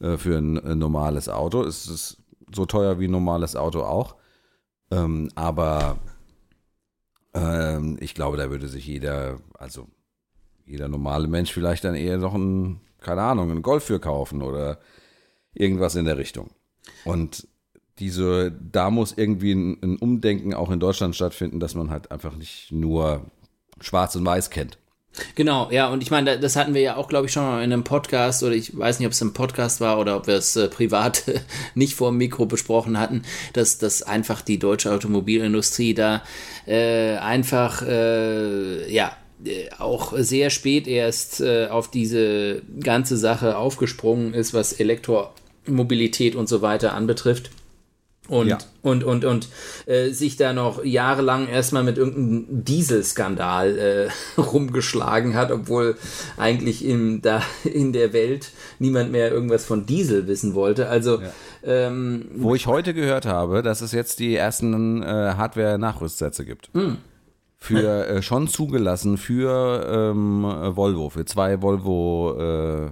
äh, für ein, ein, normales Auto. Es ist so teuer wie ein normales Auto auch. Ähm, aber ähm, ich glaube, da würde sich jeder, also jeder normale Mensch vielleicht dann eher noch ein, keine Ahnung, einen Golf für kaufen oder irgendwas in der Richtung. Und diese, da muss irgendwie ein, ein Umdenken auch in Deutschland stattfinden, dass man halt einfach nicht nur Schwarz und Weiß kennt. Genau, ja, und ich meine, das hatten wir ja auch, glaube ich, schon mal in einem Podcast, oder ich weiß nicht, ob es im Podcast war oder ob wir es äh, privat nicht vor dem Mikro besprochen hatten, dass, dass einfach die deutsche Automobilindustrie da äh, einfach, äh, ja, äh, auch sehr spät erst äh, auf diese ganze Sache aufgesprungen ist, was Elektromobilität und so weiter anbetrifft. Und, Ja. und, und, und äh, sich da noch jahrelang erstmal mit irgendeinem Dieselskandal äh, rumgeschlagen hat, obwohl eigentlich in, da in der Welt niemand mehr irgendwas von Diesel wissen wollte. Also ähm, Wo ich heute gehört habe, dass es jetzt die ersten äh, Hardware-Nachrüstsätze gibt. Für äh, schon zugelassen für ähm, äh, Volvo, für zwei Volvo äh,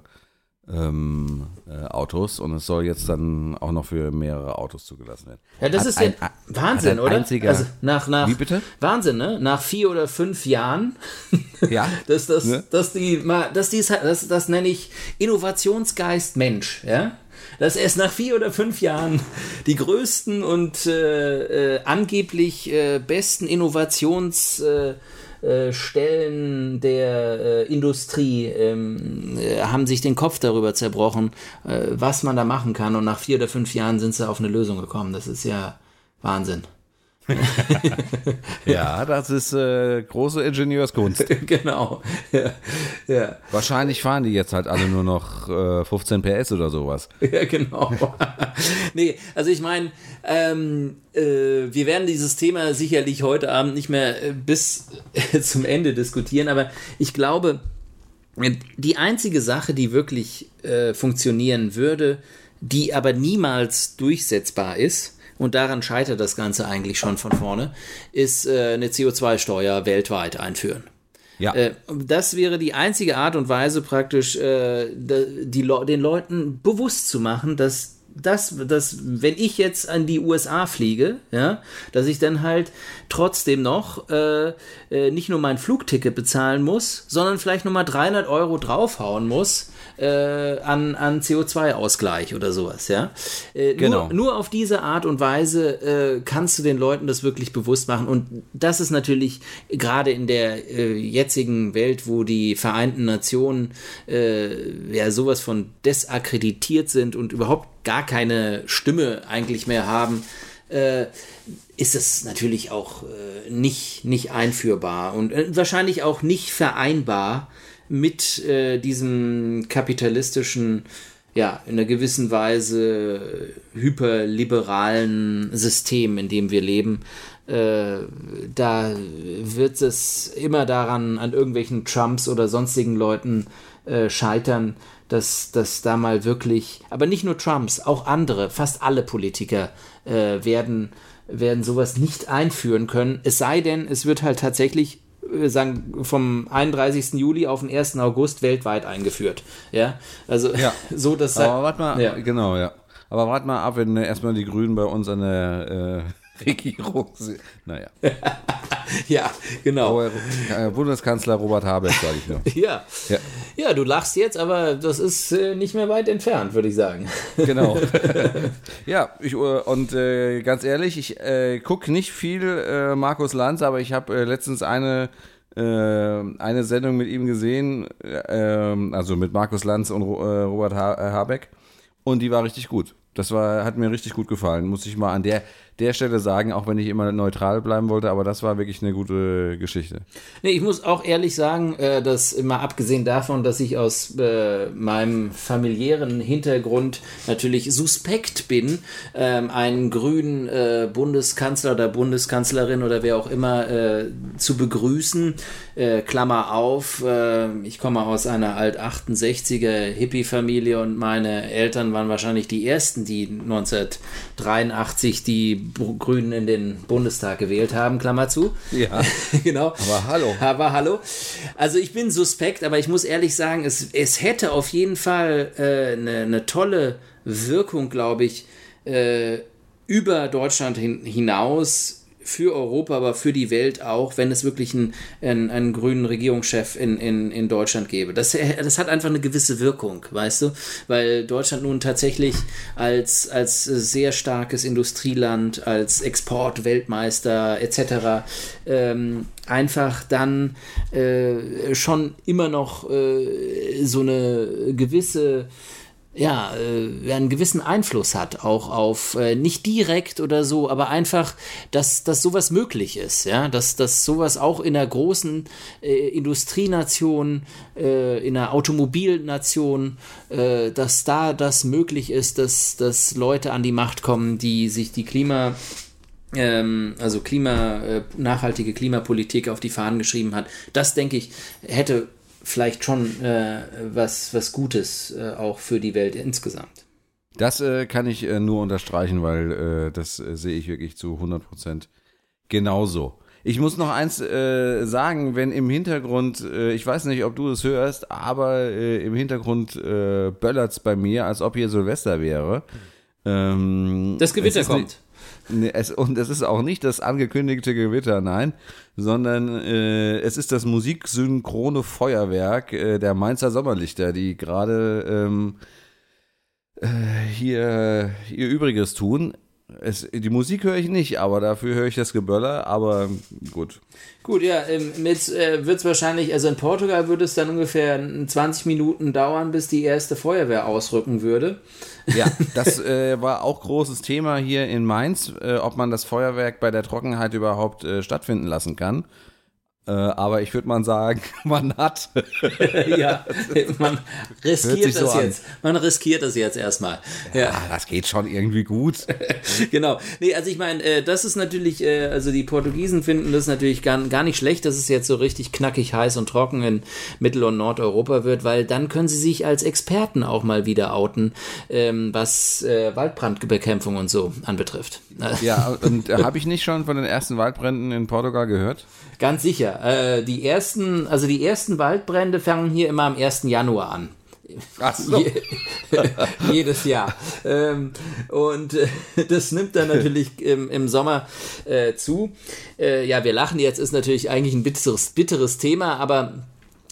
ähm, äh, Autos und es soll jetzt dann auch noch für mehrere Autos zugelassen werden. Ja, das Hat ist ja ein- hat Wahnsinn, ein oder? einziger- also nach, nach, Wie bitte? Wahnsinn, ne? Nach vier oder fünf Jahren, Ja. dass das, Ne? dass die mal, dass dies, das, das nenne ich Innovationsgeist Mensch, ja? Dass erst nach vier oder fünf Jahren die größten und äh, äh, angeblich äh, besten Innovationsstellen äh, Stellen der äh, Industrie ähm, äh, haben sich den Kopf darüber zerbrochen, äh, was man da machen kann. Und nach vier oder fünf Jahren sind sie auf eine Lösung gekommen. Das ist ja Wahnsinn. Ja, das ist äh, große Ingenieurskunst. genau. Ja, ja. Wahrscheinlich fahren die jetzt halt alle nur noch äh, 15 PS oder sowas. Ja, genau. nee, also ich meine, ähm, äh, wir werden dieses Thema sicherlich heute Abend nicht mehr äh, bis äh, zum Ende diskutieren, aber ich glaube, die einzige Sache, die wirklich äh, funktionieren würde, die aber niemals durchsetzbar ist, und daran scheitert das Ganze eigentlich schon von vorne, ist äh, eine CO2-Steuer weltweit einführen. Ja. Äh, das wäre die einzige Art und Weise praktisch, äh, die Le den Leuten bewusst zu machen, dass das, dass, wenn ich jetzt an die USA fliege, ja, dass ich dann halt trotzdem noch äh, äh, nicht nur mein Flugticket bezahlen muss, sondern vielleicht nochmal 300 Euro draufhauen muss äh, an, an CO2-Ausgleich oder sowas, ja. Äh, Genau. Nur, nur auf diese Art und Weise äh, kannst du den Leuten das wirklich bewusst machen. Und das ist natürlich gerade in der äh, jetzigen Welt, wo die Vereinten Nationen ja sowas von desakkreditiert sind und überhaupt gar keine Stimme eigentlich mehr haben, äh, ist es natürlich auch äh, nicht, nicht einführbar und äh, wahrscheinlich auch nicht vereinbar mit äh, diesem kapitalistischen, ja, in einer gewissen Weise hyperliberalen System, in dem wir leben. Äh, da wird es immer daran, an irgendwelchen Trumps oder sonstigen Leuten äh, scheitern, dass, dass da mal wirklich, aber nicht nur Trumps, auch andere, fast alle Politiker äh, werden, werden sowas nicht einführen können. Es sei denn, es wird halt tatsächlich äh, sagen, vom 31. Juli auf den 1. August weltweit eingeführt. Ja, also Ja. so, dass Aber warte mal, Ja. genau, ja. Aber warte mal ab, wenn äh, erstmal die Grünen bei uns an der äh, Regierung. Naja. ja, genau. Äh, Bundeskanzler Robert Habeck, sage ich nur. Ja. Ja. ja, du lachst jetzt, aber das ist äh, nicht mehr weit entfernt, würde ich sagen. Genau. ja, ich, äh, und äh, ganz ehrlich, ich äh, gucke nicht viel äh, Markus Lanz, aber ich habe letztens eine, eine Sendung mit ihm gesehen, also mit Markus Lanz und Ro Robert ha Habeck, und die war richtig gut. Das war, hat mir richtig gut gefallen, muss ich mal an der, der Stelle sagen, auch wenn ich immer neutral bleiben wollte, aber das war wirklich eine gute Geschichte. Nee, ich muss auch ehrlich sagen, äh, dass immer abgesehen davon, dass ich aus äh, meinem familiären Hintergrund natürlich suspekt bin, ähm, einen grünen äh, Bundeskanzler oder Bundeskanzlerin oder wer auch immer äh, zu begrüßen. Äh, Klammer auf, äh, ich komme aus einer alt 68er Hippie-Familie und meine Eltern waren wahrscheinlich die ersten, die 1983 die Grünen in den Bundestag gewählt haben, Klammer zu. Ja. genau. Aber hallo. Aber hallo. Also ich bin suspekt, aber ich muss ehrlich sagen, es, es hätte auf jeden Fall äh, eine, eine tolle Wirkung, glaube ich, äh, über Deutschland hin, hinaus für Europa, aber für die Welt auch, wenn es wirklich einen, einen, einen grünen Regierungschef in, in, in Deutschland gäbe. Das, das hat einfach eine gewisse Wirkung, weißt du? Weil Deutschland nun tatsächlich als, als sehr starkes Industrieland, als Exportweltmeister etc. Ähm, einfach dann äh, schon immer noch äh, so eine gewisse ja, äh, einen gewissen Einfluss hat, auch auf, äh, nicht direkt oder so, aber einfach, dass, dass sowas möglich ist, ja, dass, dass sowas auch in einer großen äh, Industrienation, äh, in einer Automobilnation, äh, dass da das möglich ist, dass, dass Leute an die Macht kommen, die sich die Klima ähm, also Klima, äh, nachhaltige Klimapolitik auf die Fahnen geschrieben hat. Das, denke ich, hätte vielleicht schon äh, was, was Gutes äh, auch für die Welt insgesamt. Das äh, kann ich äh, nur unterstreichen, weil äh, das äh, sehe ich wirklich zu 100 Prozent genauso. Ich muss noch eins sagen, wenn im Hintergrund, ich weiß nicht, ob du es hörst, aber im Hintergrund böllert es bei mir, als ob hier Silvester wäre. Ähm, das Gewitter kommt. Es, und es ist auch nicht das angekündigte Gewitter, nein, sondern äh, es ist das musiksynchrone Feuerwerk äh, der Mainzer Sommerlichter, die gerade ähm, äh, hier ihr Übriges tun. Es, die Musik höre ich nicht, aber dafür höre ich das Geböller, aber gut. Gut, ja, ähm, mit äh, wird es wahrscheinlich, also in Portugal würde es dann ungefähr 20 Minuten dauern, bis die erste Feuerwehr ausrücken würde. Ja, das äh, war auch großes Thema hier in Mainz, äh, ob man das Feuerwerk bei der Trockenheit überhaupt äh, stattfinden lassen kann. Äh, aber ich würde mal sagen, man hat. ja, man riskiert das so jetzt. Man riskiert das jetzt erstmal. Ja, ja, das geht schon irgendwie gut. genau. Nee, also ich meine, äh, das ist natürlich, äh, also die Portugiesen finden das natürlich gar, gar nicht schlecht, dass es jetzt so richtig knackig heiß und trocken in Mittel- und Nordeuropa wird, weil dann können sie sich als Experten auch mal wieder outen, ähm, was äh, Waldbrandbekämpfung und so anbetrifft. Ja, und habe ich nicht schon von den ersten Waldbränden in Portugal gehört? Ganz sicher. Äh, die ersten, also die ersten Waldbrände fangen hier immer am 1. Januar an. Ach so. Je, jedes Jahr. Ähm, und äh, das nimmt dann natürlich im, im Sommer äh, zu. Äh, ja, wir lachen jetzt, ist natürlich eigentlich ein bitteres, bitteres Thema, aber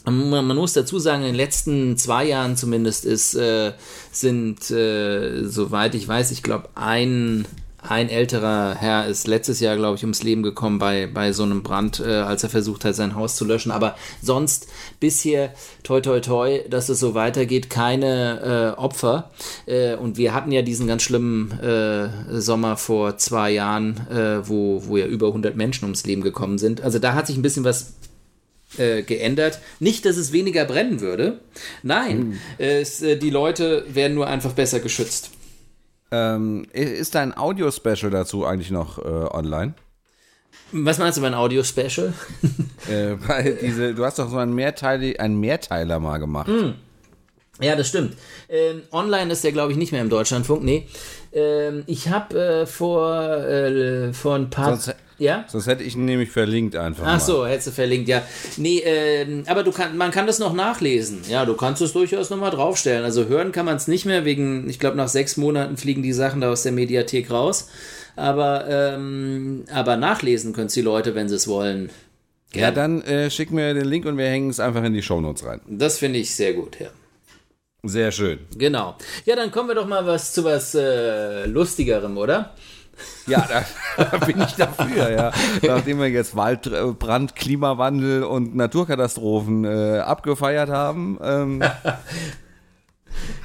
man, man muss dazu sagen, in den letzten zwei Jahren zumindest ist, äh, sind, äh, soweit ich weiß, ich glaube, ein ein älterer Herr ist letztes Jahr, glaube ich, ums Leben gekommen bei, bei so einem Brand, äh, als er versucht hat, sein Haus zu löschen. Aber sonst bisher, toi, toi, toi, dass es so weitergeht, keine äh, Opfer. Äh, und wir hatten ja diesen ganz schlimmen äh, Sommer vor zwei Jahren, äh, wo, wo ja über 100 Menschen ums Leben gekommen sind. Also da hat sich ein bisschen was äh, geändert. Nicht, dass es weniger brennen würde. Nein, mhm. es, die Leute werden nur einfach besser geschützt. Ähm, ist dein Audio-Special dazu eigentlich noch äh, online? Was meinst du bei einem Audio-Special? äh, weil diese, du hast doch so einen, Mehrteil, einen Mehrteiler mal gemacht. Mm. Ja, das stimmt. Ähm, online ist der, glaube ich, nicht mehr im Deutschlandfunk. Nee. Ähm, ich habe äh, vor, äh, vor ein paar. Sonst, ja? Sonst hätte ich ihn nämlich verlinkt einfach. Ach so, hättest du verlinkt, ja. Nee, äh, aber du kann, man kann das noch nachlesen. Ja, du kannst es durchaus nochmal draufstellen. Also hören kann man es nicht mehr, wegen, ich glaube, nach sechs Monaten fliegen die Sachen da aus der Mediathek raus. Aber, ähm, aber nachlesen können es die Leute, wenn sie es wollen. Gerne. Ja, dann äh, schick mir den Link und wir hängen es einfach in die Shownotes rein. Das finde ich sehr gut, ja. Sehr schön. Genau. Ja, dann kommen wir doch mal was zu was äh, Lustigerem, oder? Ja, da, bin ich dafür, ja. Nachdem wir jetzt Waldbrand, Klimawandel und Naturkatastrophen äh, abgefeiert haben. Ähm,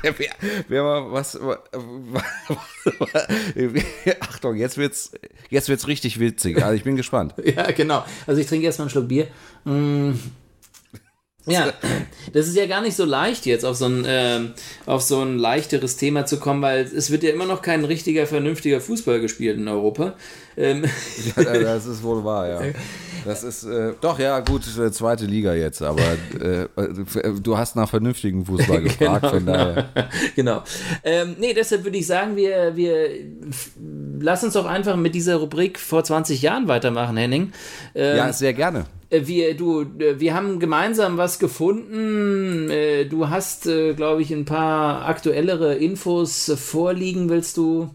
Wer, wer mal was, Achtung, jetzt wird's, jetzt wird's richtig witzig. Also ich bin gespannt. Ja, genau. Also ich trinke erstmal einen Schluck Bier. Mm. Ja, das ist ja gar nicht so leicht jetzt auf so ein äh, auf so ein leichteres Thema zu kommen, weil es wird ja immer noch kein richtiger vernünftiger Fußball gespielt in Europa. Ähm. Ja, das ist wohl wahr, ja. Das ist äh, doch ja gut äh, zweite Liga jetzt, aber äh, du hast nach vernünftigem Fußball gefragt, genau, von daher. Genau. Ähm, nee, deshalb würde ich sagen, wir wir lass uns doch einfach mit dieser Rubrik vor 20 Jahren weitermachen, Henning. Ähm, ja, sehr gerne. Äh, wir, du, äh, wir haben gemeinsam was gefunden. Äh, du hast, glaube ich, ein paar aktuellere Infos vorliegen. Willst du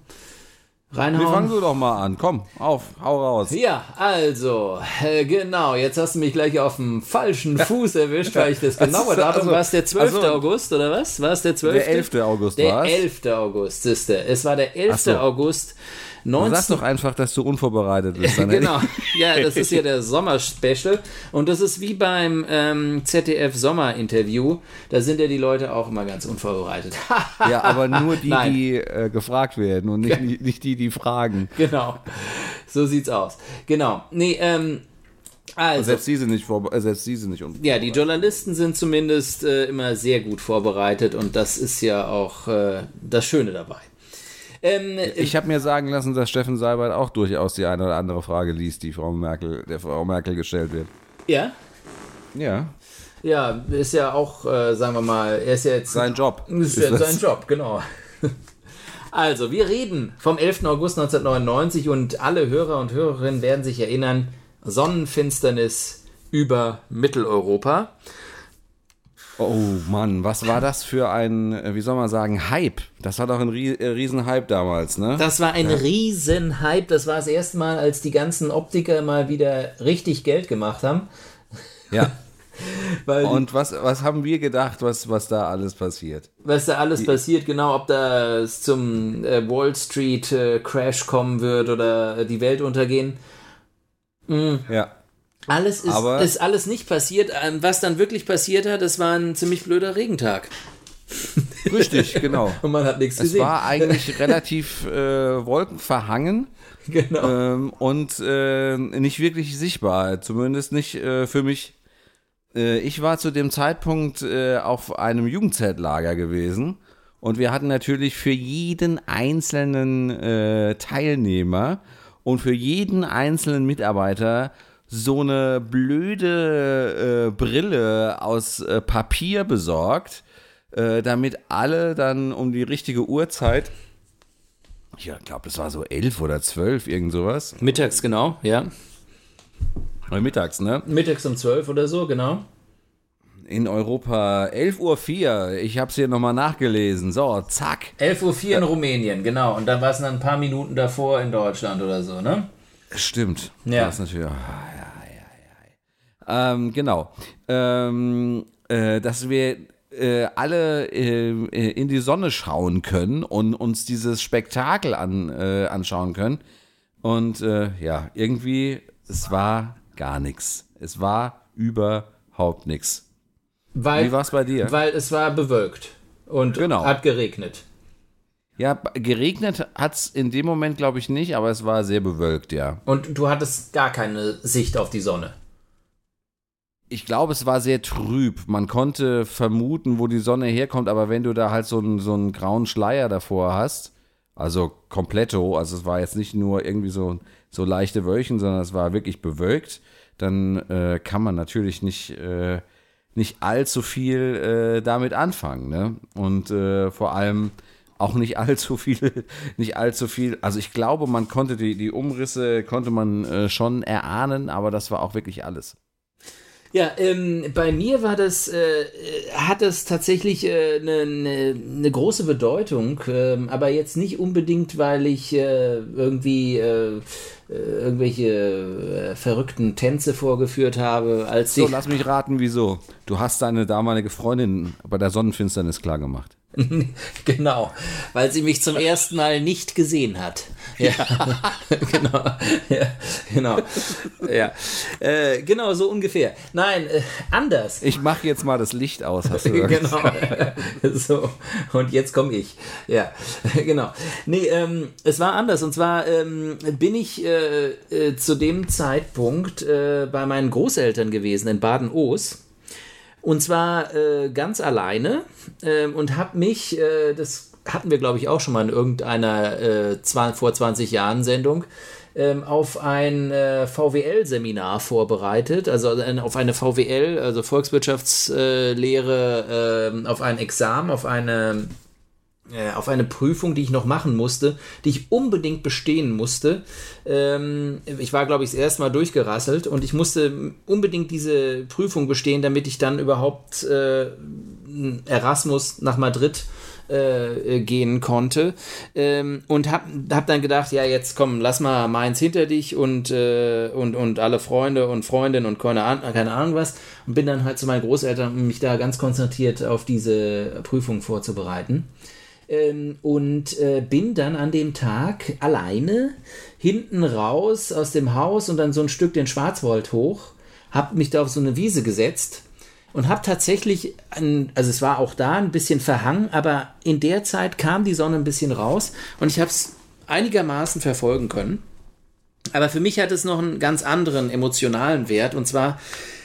Reinhauen. Wir fangen du doch mal an. Komm, auf, hau raus. Ja, also, genau, jetzt hast du mich gleich auf dem falschen Fuß erwischt, weil ich das genaue Datum, also, war es der 12. Also, August oder was? War es der 12.? Der 11. August war es. Der 11. August, siehste. Es war der 11. So. August 19... Sag doch einfach, dass du unvorbereitet bist. genau, ja, das ist ja der Sommerspecial und das ist wie beim ähm, ZDF Sommerinterview, da sind ja die Leute auch immer ganz unvorbereitet. ja, aber nur die, Nein. die äh, gefragt werden und nicht, nicht die, die fragen. Genau, so sieht's aus. Genau, nee, ähm, also, selbst diese nicht vor, äh, selbst diese nicht Ja, die Journalisten sind zumindest äh, immer sehr gut vorbereitet und das ist ja auch äh, das Schöne dabei. Ähm, ich habe mir sagen lassen, dass Steffen Seibert auch durchaus die eine oder andere Frage liest, die Frau Merkel, der Frau Merkel gestellt wird. Ja? Ja. Ja, ist ja auch, äh, sagen wir mal, er ist ja jetzt. Sein Job. Ist, ist ja sein Job, genau. Also, wir reden vom 11. August 1999 und alle Hörer und Hörerinnen werden sich erinnern, Sonnenfinsternis über Mitteleuropa. Oh Mann, was war das für ein, äh, wie soll man sagen, Hype? Das war doch ein äh, Riesenhype damals, ne? Das war ein ja. Riesenhype. Das war das erste Mal, als die ganzen Optiker mal wieder richtig Geld gemacht haben. Ja. Und was, was haben wir gedacht, was, was da alles passiert? Was da alles die, passiert, genau, ob da es zum äh, Wall Street äh, Crash kommen wird oder die Welt untergehen. Mhm. Ja. Alles ist, Aber ist alles nicht passiert. Ähm, was dann wirklich passiert hat, das war ein ziemlich blöder Regentag. Richtig, genau. Und man hat nichts es gesehen. Es war eigentlich relativ äh, wolkenverhangen. Genau. Ähm, und äh, nicht wirklich sichtbar. Zumindest nicht äh, für mich. Äh, ich war zu dem Zeitpunkt äh, auf einem Jugendzeltlager gewesen. Und wir hatten natürlich für jeden einzelnen äh, Teilnehmer und für jeden einzelnen Mitarbeiter so eine blöde äh, Brille aus äh, Papier besorgt, äh, damit alle dann um die richtige Uhrzeit, ich glaube, es war so elf oder zwölf, irgend sowas. Mittags, genau, ja. Oder mittags, ne? Mittags um zwölf oder so, genau. In Europa 11.04 Uhr. Ich habe es hier nochmal nachgelesen. So, zack. 11.04 Uhr in Rumänien, genau. Und dann war es dann ein paar Minuten davor in Deutschland oder so, ne? Stimmt. Ja. Das ist natürlich. Ähm, genau. Ähm, äh, dass wir äh, alle äh, in die Sonne schauen können und uns dieses Spektakel an, äh, anschauen können. Und äh, ja, irgendwie, es war gar nichts. Es war überhaupt nichts. Wie war es bei dir? Weil es war bewölkt und genau. hat geregnet. Ja, geregnet hat es in dem Moment, glaube ich, nicht, aber es war sehr bewölkt, ja. Und du hattest gar keine Sicht auf die Sonne ich glaube, es war sehr trüb. Man konnte vermuten, wo die Sonne herkommt, aber wenn du da halt so einen, so einen grauen Schleier davor hast, also kompletto, also es war jetzt nicht nur irgendwie so, so leichte Wölchen, sondern es war wirklich bewölkt, dann äh, kann man natürlich nicht, äh, nicht allzu viel äh, damit anfangen. Ne? Und äh, vor allem auch nicht allzu viel, nicht allzu viel. Also ich glaube, man konnte die, die Umrisse, konnte man äh, schon erahnen, aber das war auch wirklich alles. Ja, ähm, bei mir war das, äh, hat das tatsächlich eine äh, ne, ne, ne große Bedeutung, äh, aber jetzt nicht unbedingt, weil ich äh, irgendwie äh, äh, irgendwelche verrückten Tänze vorgeführt habe. Als so, lass mich raten, wieso. Du hast deine damalige Freundin bei der Sonnenfinsternis klargemacht. genau, weil sie mich zum ersten Mal nicht gesehen hat. Ja, genau. Ja, genau. Ja. Äh, genau, so ungefähr. Nein, äh, anders. Ich mache jetzt mal das Licht aus, hast du Genau. so, und jetzt komme ich. Ja, genau. Nee, ähm, es war anders. Und zwar ähm, bin ich äh, äh zu dem Zeitpunkt äh, bei meinen Großeltern gewesen in Baden-Oos. Und zwar äh, ganz alleine äh, und habe mich, äh, das hatten wir glaube ich auch schon mal in irgendeiner äh, zwei, vor 20 Jahren Sendung, ähm, auf ein äh, VWL-Seminar vorbereitet, also auf eine VWL, also Volkswirtschaftslehre, ähm, auf ein Examen, auf eine äh, auf eine Prüfung, die ich noch machen musste, die ich unbedingt bestehen musste. Ähm, ich war, glaube ich, das erste Mal durchgerasselt und ich musste unbedingt diese Prüfung bestehen, damit ich dann überhaupt äh, Erasmus nach Madrid äh, gehen konnte. Ähm, und hab, hab dann gedacht, ja, jetzt komm, lass mal Mainz hinter dich und, äh, und, und alle Freunde und Freundinnen und keine, Ahnung, keine Ahnung was. Und bin dann halt zu meinen Großeltern, um mich da ganz konzentriert auf diese Prüfung vorzubereiten. Ähm, und äh, bin dann an dem Tag alleine hinten raus aus dem Haus und dann so ein Stück den Schwarzwald hoch, hab mich da auf so eine Wiese gesetzt und habe tatsächlich, ein, also es war auch da ein bisschen verhangen, aber in der Zeit kam die Sonne ein bisschen raus und ich habe es einigermaßen verfolgen können. Aber für mich hat es noch einen ganz anderen emotionalen Wert und zwar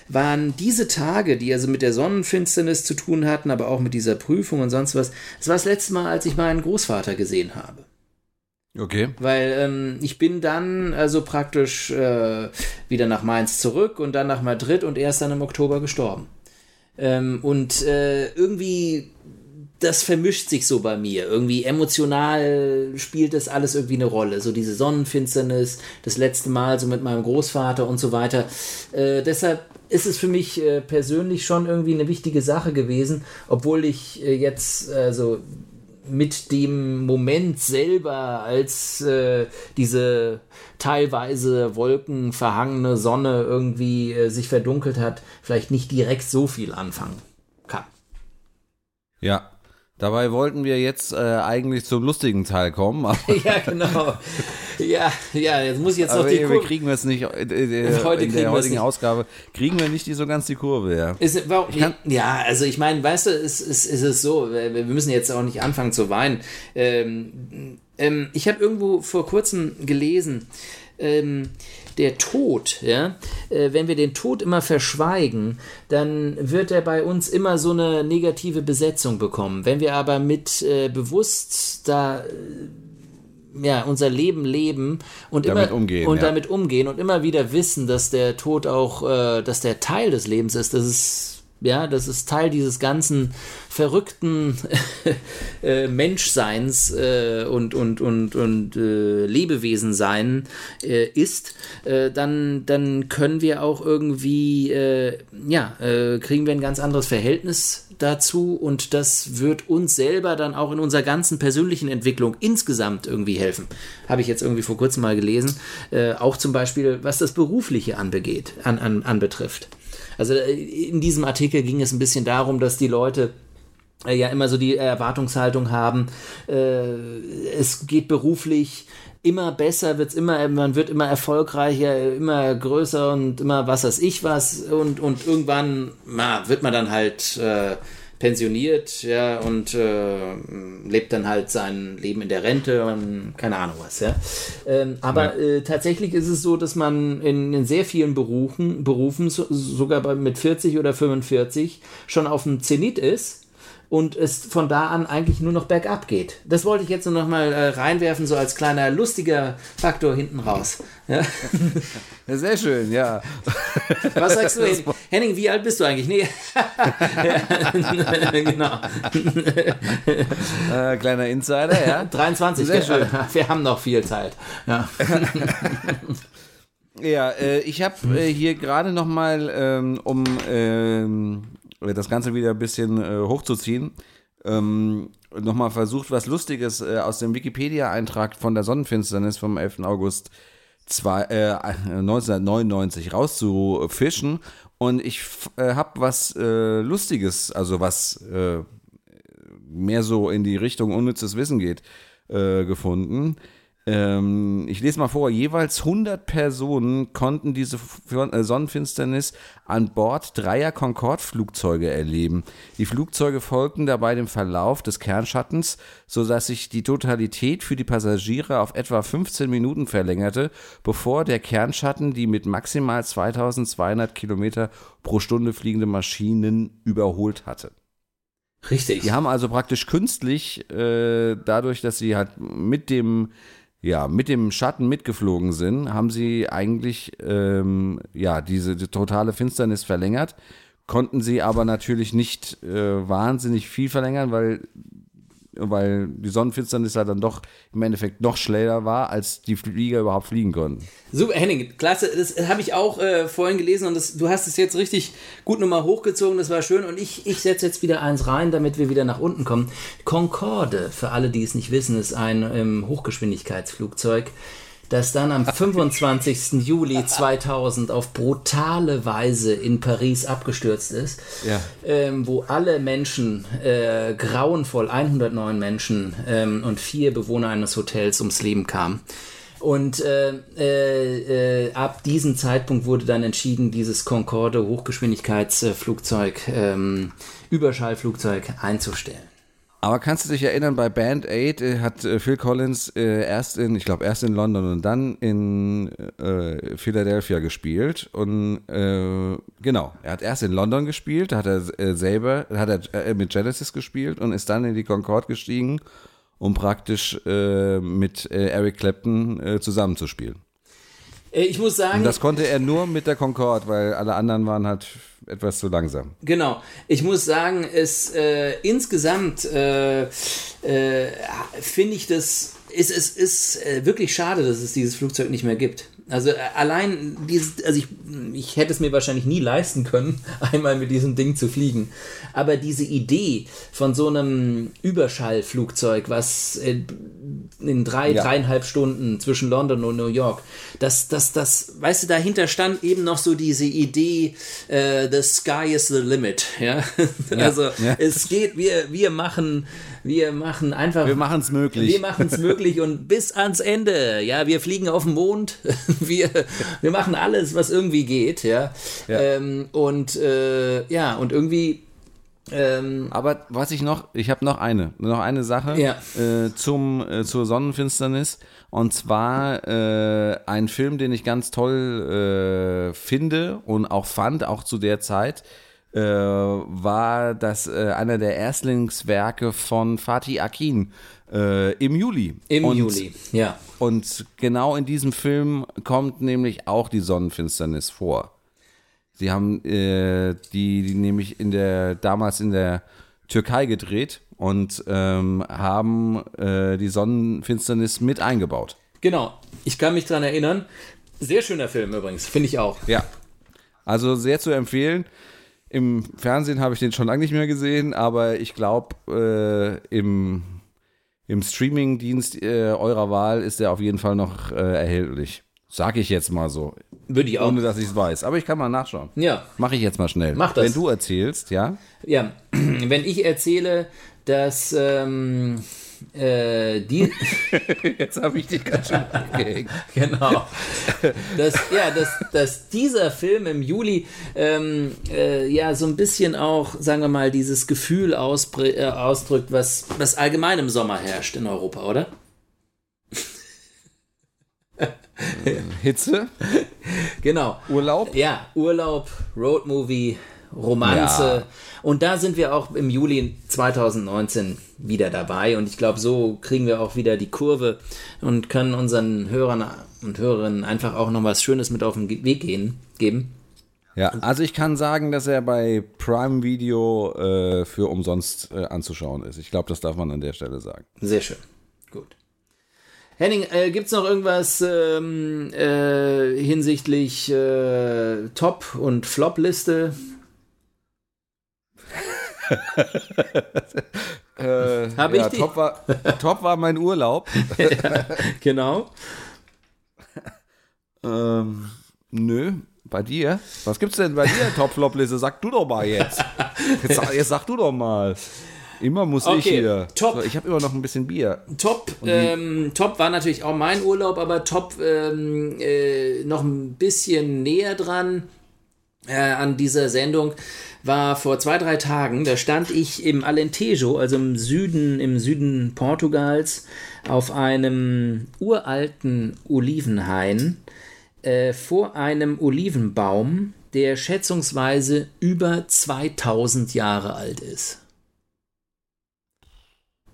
waren diese Tage, die also mit der Sonnenfinsternis zu tun hatten, aber auch mit dieser Prüfung und sonst was, es war das letzte Mal, als ich meinen Großvater gesehen habe. Okay. Weil ähm, ich bin dann also praktisch äh, wieder nach Mainz zurück und dann nach Madrid und er ist dann im Oktober gestorben. Ähm, und äh, irgendwie, das vermischt sich so bei mir. Irgendwie emotional spielt das alles irgendwie eine Rolle. So diese Sonnenfinsternis, das letzte Mal so mit meinem Großvater und so weiter. Äh, deshalb ist es für mich äh, persönlich schon irgendwie eine wichtige Sache gewesen, obwohl ich äh, jetzt, also mit dem Moment selber, als äh, diese teilweise wolkenverhangene Sonne irgendwie äh, sich verdunkelt hat, vielleicht nicht direkt so viel anfangen kann. Ja, Dabei wollten wir jetzt äh, eigentlich zum lustigen Teil kommen. ja, genau. Ja, ja, jetzt muss ich jetzt noch die Kurve. Wir kriegen es nicht, äh, äh, Heute in der heutigen Ausgabe kriegen wir nicht die so ganz die Kurve, ja. Ist, warum, ja, also ich meine, weißt du, es ist, ist, es so, wir müssen jetzt auch nicht anfangen zu weinen. Ähm, ähm, ich habe irgendwo vor kurzem gelesen, ähm, der Tod, ja, äh, wenn wir den Tod immer verschweigen, dann wird er bei uns immer so eine negative Besetzung bekommen. Wenn wir aber mit äh, bewusst da äh, ja, unser Leben leben und damit immer umgehen, und ja. damit umgehen und immer wieder wissen, dass der Tod auch, äh, dass der Teil des Lebens ist, das ist ja, das ist Teil dieses ganzen verrückten äh, Menschseins äh, und, und, und, und äh, Lebewesensein äh, ist, äh, dann, dann können wir auch irgendwie, äh, ja, kriegen wir ein ganz anderes Verhältnis dazu und das wird uns selber dann auch in unserer ganzen persönlichen Entwicklung insgesamt irgendwie helfen. Habe ich jetzt irgendwie vor kurzem mal gelesen. Auch zum Beispiel, was das Berufliche anbegeht, an, an, anbetrifft. Also äh, in diesem Artikel ging es ein bisschen darum, dass die Leute äh, ja immer so die Erwartungshaltung haben, äh, es geht beruflich immer besser, wird's immer, man wird immer erfolgreicher, immer größer und immer was weiß ich was und, und irgendwann na, wird man dann halt äh, pensioniert, ja, und äh, lebt dann halt sein Leben in der Rente und keine Ahnung was, ja. Ähm, aber. Äh, tatsächlich ist es so, dass man in, in sehr vielen Berufen, Berufen so, sogar bei, mit 40 oder 45 schon auf dem Zenit ist und es von da an eigentlich nur noch bergab geht. Das wollte ich jetzt nur noch mal äh, reinwerfen, so als kleiner lustiger Faktor hinten raus. Ja? ja sehr schön, ja. Was sagst du, Henning? Henning, wie alt bist du eigentlich? Nee. genau. Äh, kleiner Insider, ja. 23, sehr schön. Wir haben noch viel Zeit. Ja. Ja, äh, ich habe äh, hier gerade noch mal, ähm, um ähm, das Ganze wieder ein bisschen äh, hochzuziehen, ähm, nochmal versucht, was Lustiges äh, aus dem Wikipedia-Eintrag von der Sonnenfinsternis vom 11. August zwei, äh, 1999 rauszufischen. Und ich äh, habe was äh, Lustiges, also was äh, mehr so in die Richtung unnützes Wissen geht, äh, gefunden. Ähm, ich lese mal vor, jeweils 100 Personen konnten diese äh, Sonnenfinsternis an Bord dreier Concorde-Flugzeuge erleben. Die Flugzeuge folgten dabei dem Verlauf des Kernschattens, sodass sich die Totalität für die Passagiere auf etwa 15 Minuten verlängerte, bevor der Kernschatten die mit maximal 2200 Kilometer pro Stunde fliegende Maschinen überholt hatte. Richtig. Die haben also praktisch künstlich, äh, dadurch, dass sie halt mit dem ja, mit dem Schatten mitgeflogen sind, haben sie eigentlich ähm, ja, diese die totale Finsternis verlängert, konnten sie aber natürlich nicht äh, wahnsinnig viel verlängern, weil weil die Sonnenfinsternis halt dann doch im Endeffekt noch schneller war, als die Flieger überhaupt fliegen konnten. Super, Henning, klasse. Das habe ich auch äh, vorhin gelesen und das, du hast es jetzt richtig gut nochmal hochgezogen. Das war schön. Und ich, ich setze jetzt wieder eins rein, damit wir wieder nach unten kommen. Concorde, für alle, die es nicht wissen, ist ein ähm, Hochgeschwindigkeitsflugzeug das dann am 25. Juli 2000 auf brutale Weise in Paris abgestürzt ist, Ja. ähm, wo alle Menschen, äh, grauenvoll 109 Menschen ähm, und vier Bewohner eines Hotels ums Leben kamen. Und äh, äh, äh, ab diesem Zeitpunkt wurde dann entschieden, dieses Concorde Hochgeschwindigkeitsflugzeug, ähm, Überschallflugzeug einzustellen. Aber kannst du dich erinnern, bei Band Aid äh, hat äh, Phil Collins äh, erst in, ich glaube, erst in London und dann in äh, Philadelphia gespielt. Und äh, genau, er hat erst in London gespielt, hat er äh, selber, hat er mit Genesis gespielt und ist dann in die Concorde gestiegen, um praktisch mit Eric Clapton zusammenzuspielen. Äh, ich muss sagen, Und das konnte er nur mit der Concorde, weil alle anderen waren halt etwas zu langsam. Genau. Ich muss sagen, es äh, insgesamt äh, äh, finde ich das. Es ist, ist, ist äh, wirklich schade, dass es dieses Flugzeug nicht mehr gibt. Also äh, allein dieses, also ich, ich hätte es mir wahrscheinlich nie leisten können, einmal mit diesem Ding zu fliegen. Aber diese Idee von so einem Überschallflugzeug, was äh, in drei, Ja. dreieinhalb Stunden zwischen London und New York, das, das, das, weißt du, dahinter stand eben noch so diese Idee, äh, the sky is the limit. Ja, also Ja. es geht, wir, wir machen, wir machen einfach. Wir machen es möglich. Wir machen es möglich und bis ans Ende. Ja, wir fliegen auf den Mond. Wir, wir machen alles, was irgendwie geht. Ja. Ja. Ähm, und äh, ja, und irgendwie. Ähm, Aber was ich noch, ich habe noch eine, noch eine Sache Ja. äh, zum äh, zur Sonnenfinsternis und zwar äh, ein Film, den ich ganz toll äh, finde und auch fand, auch zu der Zeit, äh, war das äh, einer der Erstlingswerke von Fatih Akin äh, im Juli. Im und, Juli, ja. Und genau in diesem Film kommt nämlich auch die Sonnenfinsternis vor. Sie haben äh, die, die nämlich in der damals in der Türkei gedreht und ähm, haben äh, die Sonnenfinsternis mit eingebaut. Genau. Ich kann mich dran erinnern. Sehr schöner Film übrigens, finde ich auch. Ja. Also sehr zu empfehlen. Im Fernsehen habe ich den schon lange nicht mehr gesehen, aber ich glaube, äh, im, im Streaming-Dienst äh, eurer Wahl ist der auf jeden Fall noch äh, erhältlich. Sag ich jetzt mal so. Würde ich auch. Ohne dass ich es weiß. Aber ich kann mal nachschauen. Ja, Mache ich jetzt mal schnell. Mach das. Wenn du erzählst, ja? ja. Wenn ich erzähle, dass ähm, äh, die. Jetzt habe ich dich ganz schön aufgehängt. genau. Dass, ja, dass, dass dieser Film im Juli ähm, äh, ja so ein bisschen auch, sagen wir mal, dieses Gefühl äh, ausdrückt, was, was allgemein im Sommer herrscht in Europa, oder? Hitze, Genau. Urlaub. Ja, Urlaub, Roadmovie, Romanze. Ja. Und da sind wir auch im Juli 2019 wieder dabei. Und ich glaube, so kriegen wir auch wieder die Kurve und können unseren Hörern und Hörerinnen einfach auch noch was Schönes mit auf den Weg gehen, geben. Ja, also ich kann sagen, dass er bei Prime Video äh, für umsonst äh, anzuschauen ist. Ich glaube, das darf man an der Stelle sagen. Sehr schön. Gut. Henning, äh, gibt es noch irgendwas ähm, äh, hinsichtlich äh, Top- und Flop-Liste? Äh, Hab ich ja, die? top, war, top war mein Urlaub. Genau. ähm, nö, bei dir? Was gibt's denn bei dir, Top-Flop-Liste? Sag du doch mal jetzt. Jetzt, sag- jetzt sag du doch mal. Immer muss ich Okay, hier. top. So, ich habe immer noch ein bisschen Bier. Top, ähm, Top war natürlich auch mein Urlaub, aber Top ähm, äh, noch ein bisschen näher dran äh, an dieser Sendung war vor zwei, drei Tagen, da stand ich im Alentejo, also im Süden, im Süden Portugals, auf einem uralten Olivenhain äh, vor einem Olivenbaum, der schätzungsweise über 2000 Jahre alt ist.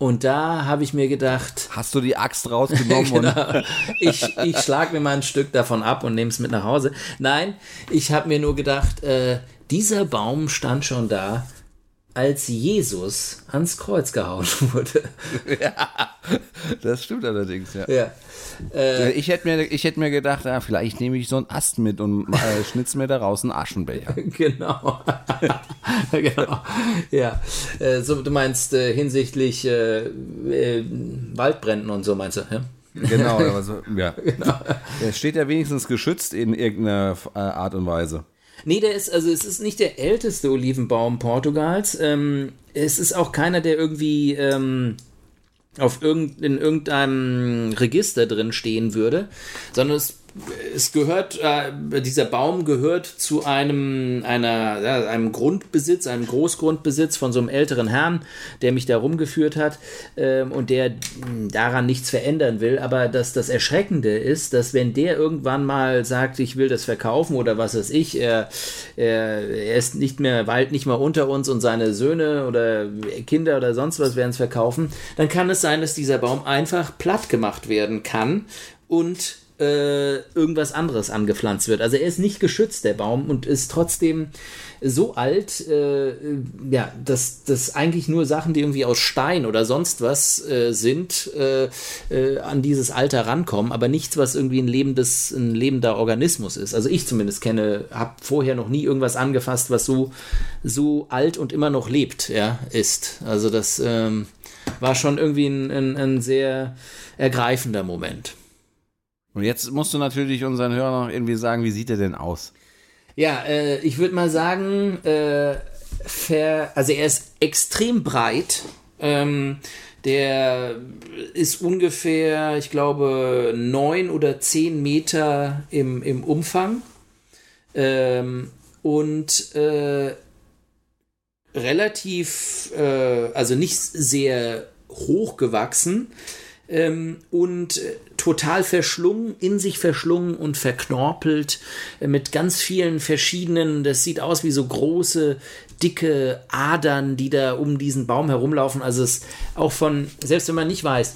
Und da habe ich mir gedacht, Hast du die Axt rausgenommen? Genau. ich, ich schlage mir mal ein Stück davon ab und nehme es mit nach Hause. Nein, ich habe mir nur gedacht, äh, dieser Baum stand schon da als Jesus ans Kreuz gehauen wurde. Ja, das stimmt allerdings, ja. ja. Äh, ich hätte mir, ich hätt mir gedacht, ja, vielleicht nehme ich so einen Ast mit und äh, schnitze mir daraus einen Aschenbecher. Genau. genau. Ja. Äh, so, du meinst äh, hinsichtlich äh, äh, Waldbränden und so, meinst du? Ja? Genau, aber so, ja. Genau. Er steht ja wenigstens geschützt in irgendeiner Art und Weise. Nee, der ist, also es ist nicht der älteste Olivenbaum Portugals. Ähm, es ist auch keiner, der irgendwie ähm, auf irgend, in irgendeinem Register drin stehen würde, sondern es es gehört, äh, dieser Baum gehört zu einem, einer, ja, einem Grundbesitz, einem Großgrundbesitz von so einem älteren Herrn, der mich da rumgeführt hat äh, und der daran nichts verändern will. Aber dass das Erschreckende ist, dass wenn der irgendwann mal sagt, ich will das verkaufen oder was weiß ich, er, er, er ist nicht mehr, weilt nicht mal unter uns und seine Söhne oder Kinder oder sonst was werden es verkaufen, dann kann es sein, dass dieser Baum einfach platt gemacht werden kann und äh, irgendwas anderes angepflanzt wird. Also er ist nicht geschützt, der Baum, und ist trotzdem so alt, äh, ja, dass das eigentlich nur Sachen, die irgendwie aus Stein oder sonst was äh, sind, äh, äh, an dieses Alter rankommen, aber nichts, was irgendwie ein lebendes, ein lebender Organismus ist. Also ich zumindest kenne, habe vorher noch nie irgendwas angefasst, was so, so alt und immer noch lebt, ja, ist. Also das ähm, war schon irgendwie ein, ein, ein sehr ergreifender Moment. Und jetzt musst du natürlich unseren Hörern noch irgendwie sagen, wie sieht er denn aus? Ja, äh, ich würde mal sagen, äh, ver, also er ist extrem breit. Ähm, der ist ungefähr, ich glaube, neun oder zehn Meter im, im Umfang. Ähm, und äh, relativ, äh, also nicht sehr hoch gewachsen ähm, und äh, total verschlungen, in sich verschlungen und verknorpelt äh, mit ganz vielen verschiedenen, das sieht aus wie so große, dicke Adern, die da um diesen Baum herumlaufen. Also es auch von, selbst wenn man nicht weiß,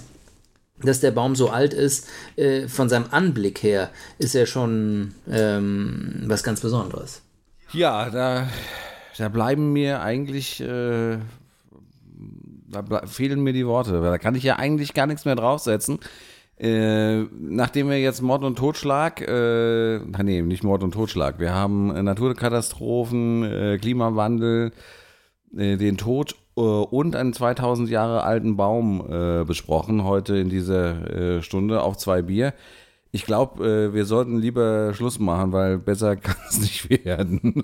dass der Baum so alt ist, äh, von seinem Anblick her ist er schon ähm, was ganz Besonderes. Ja, da, da bleiben mir eigentlich äh, da fehlen mir die Worte. Da kann ich ja eigentlich gar nichts mehr draufsetzen. Äh, nachdem wir jetzt Mord und Totschlag, äh, nee, nicht Mord und Totschlag, wir haben äh, Naturkatastrophen, äh, Klimawandel, äh, den Tod äh, und einen 2000 Jahre alten Baum äh, besprochen, heute in dieser Stunde auf zwei Bier. Ich glaube, äh, wir sollten lieber Schluss machen, weil besser kann es nicht werden.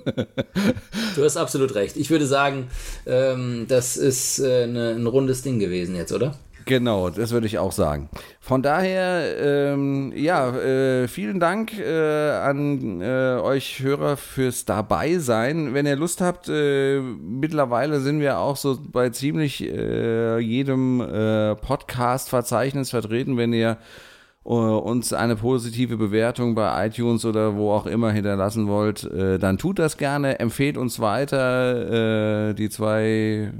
du hast absolut recht. Ich würde sagen, ähm, das ist äh, ne, ein rundes Ding gewesen jetzt, oder? Genau, das würde ich auch sagen. Von daher, ähm, ja, äh, vielen Dank äh, an äh, euch Hörer fürs Dabeisein. Wenn ihr Lust habt, äh, mittlerweile sind wir auch so bei ziemlich jedem Podcast-Verzeichnis vertreten. Wenn ihr uns eine positive Bewertung bei iTunes oder wo auch immer hinterlassen wollt, äh, dann tut das gerne, empfehlt uns weiter. Äh, die zwei,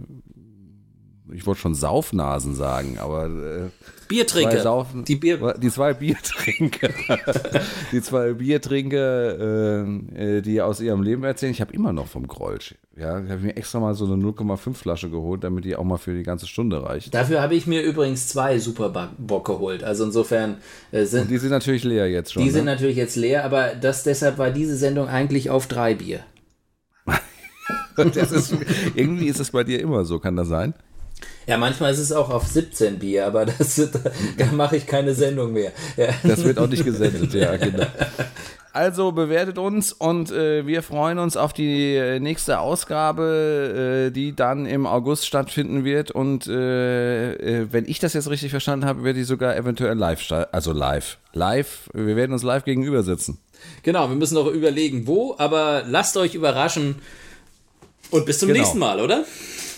ich wollte schon Saufnasen sagen, aber äh, Biertrinker. Zwei Saufen, die, Bier die zwei Biertrinker. die zwei Biertrinker, äh, äh, die aus ihrem Leben erzählen. Ich habe immer noch vom Grolsch. Ja, ich habe mir extra mal so eine 0,5 Flasche geholt, damit die auch mal für die ganze Stunde reicht. Dafür habe ich mir übrigens zwei Superbock geholt. Also insofern äh, sind. Und die sind natürlich leer jetzt schon. Die ne? sind natürlich jetzt leer, aber das deshalb war diese Sendung eigentlich auf drei Bier. ist, irgendwie ist es bei dir immer so, kann das sein? Ja, manchmal ist es auch auf 17 Bier, aber das, da mache ich keine Sendung mehr. Ja. Das wird auch nicht gesendet, ja, genau. Also bewertet uns und äh, wir freuen uns auf die äh, nächste Ausgabe, äh, die dann im August stattfinden wird. Und äh, äh, wenn ich das jetzt richtig verstanden habe, wird die sogar eventuell live, also live, live. Wir werden uns live gegenüber sitzen. Genau, wir müssen noch überlegen, wo, aber lasst euch überraschen und bis zum genau. nächsten Mal, oder?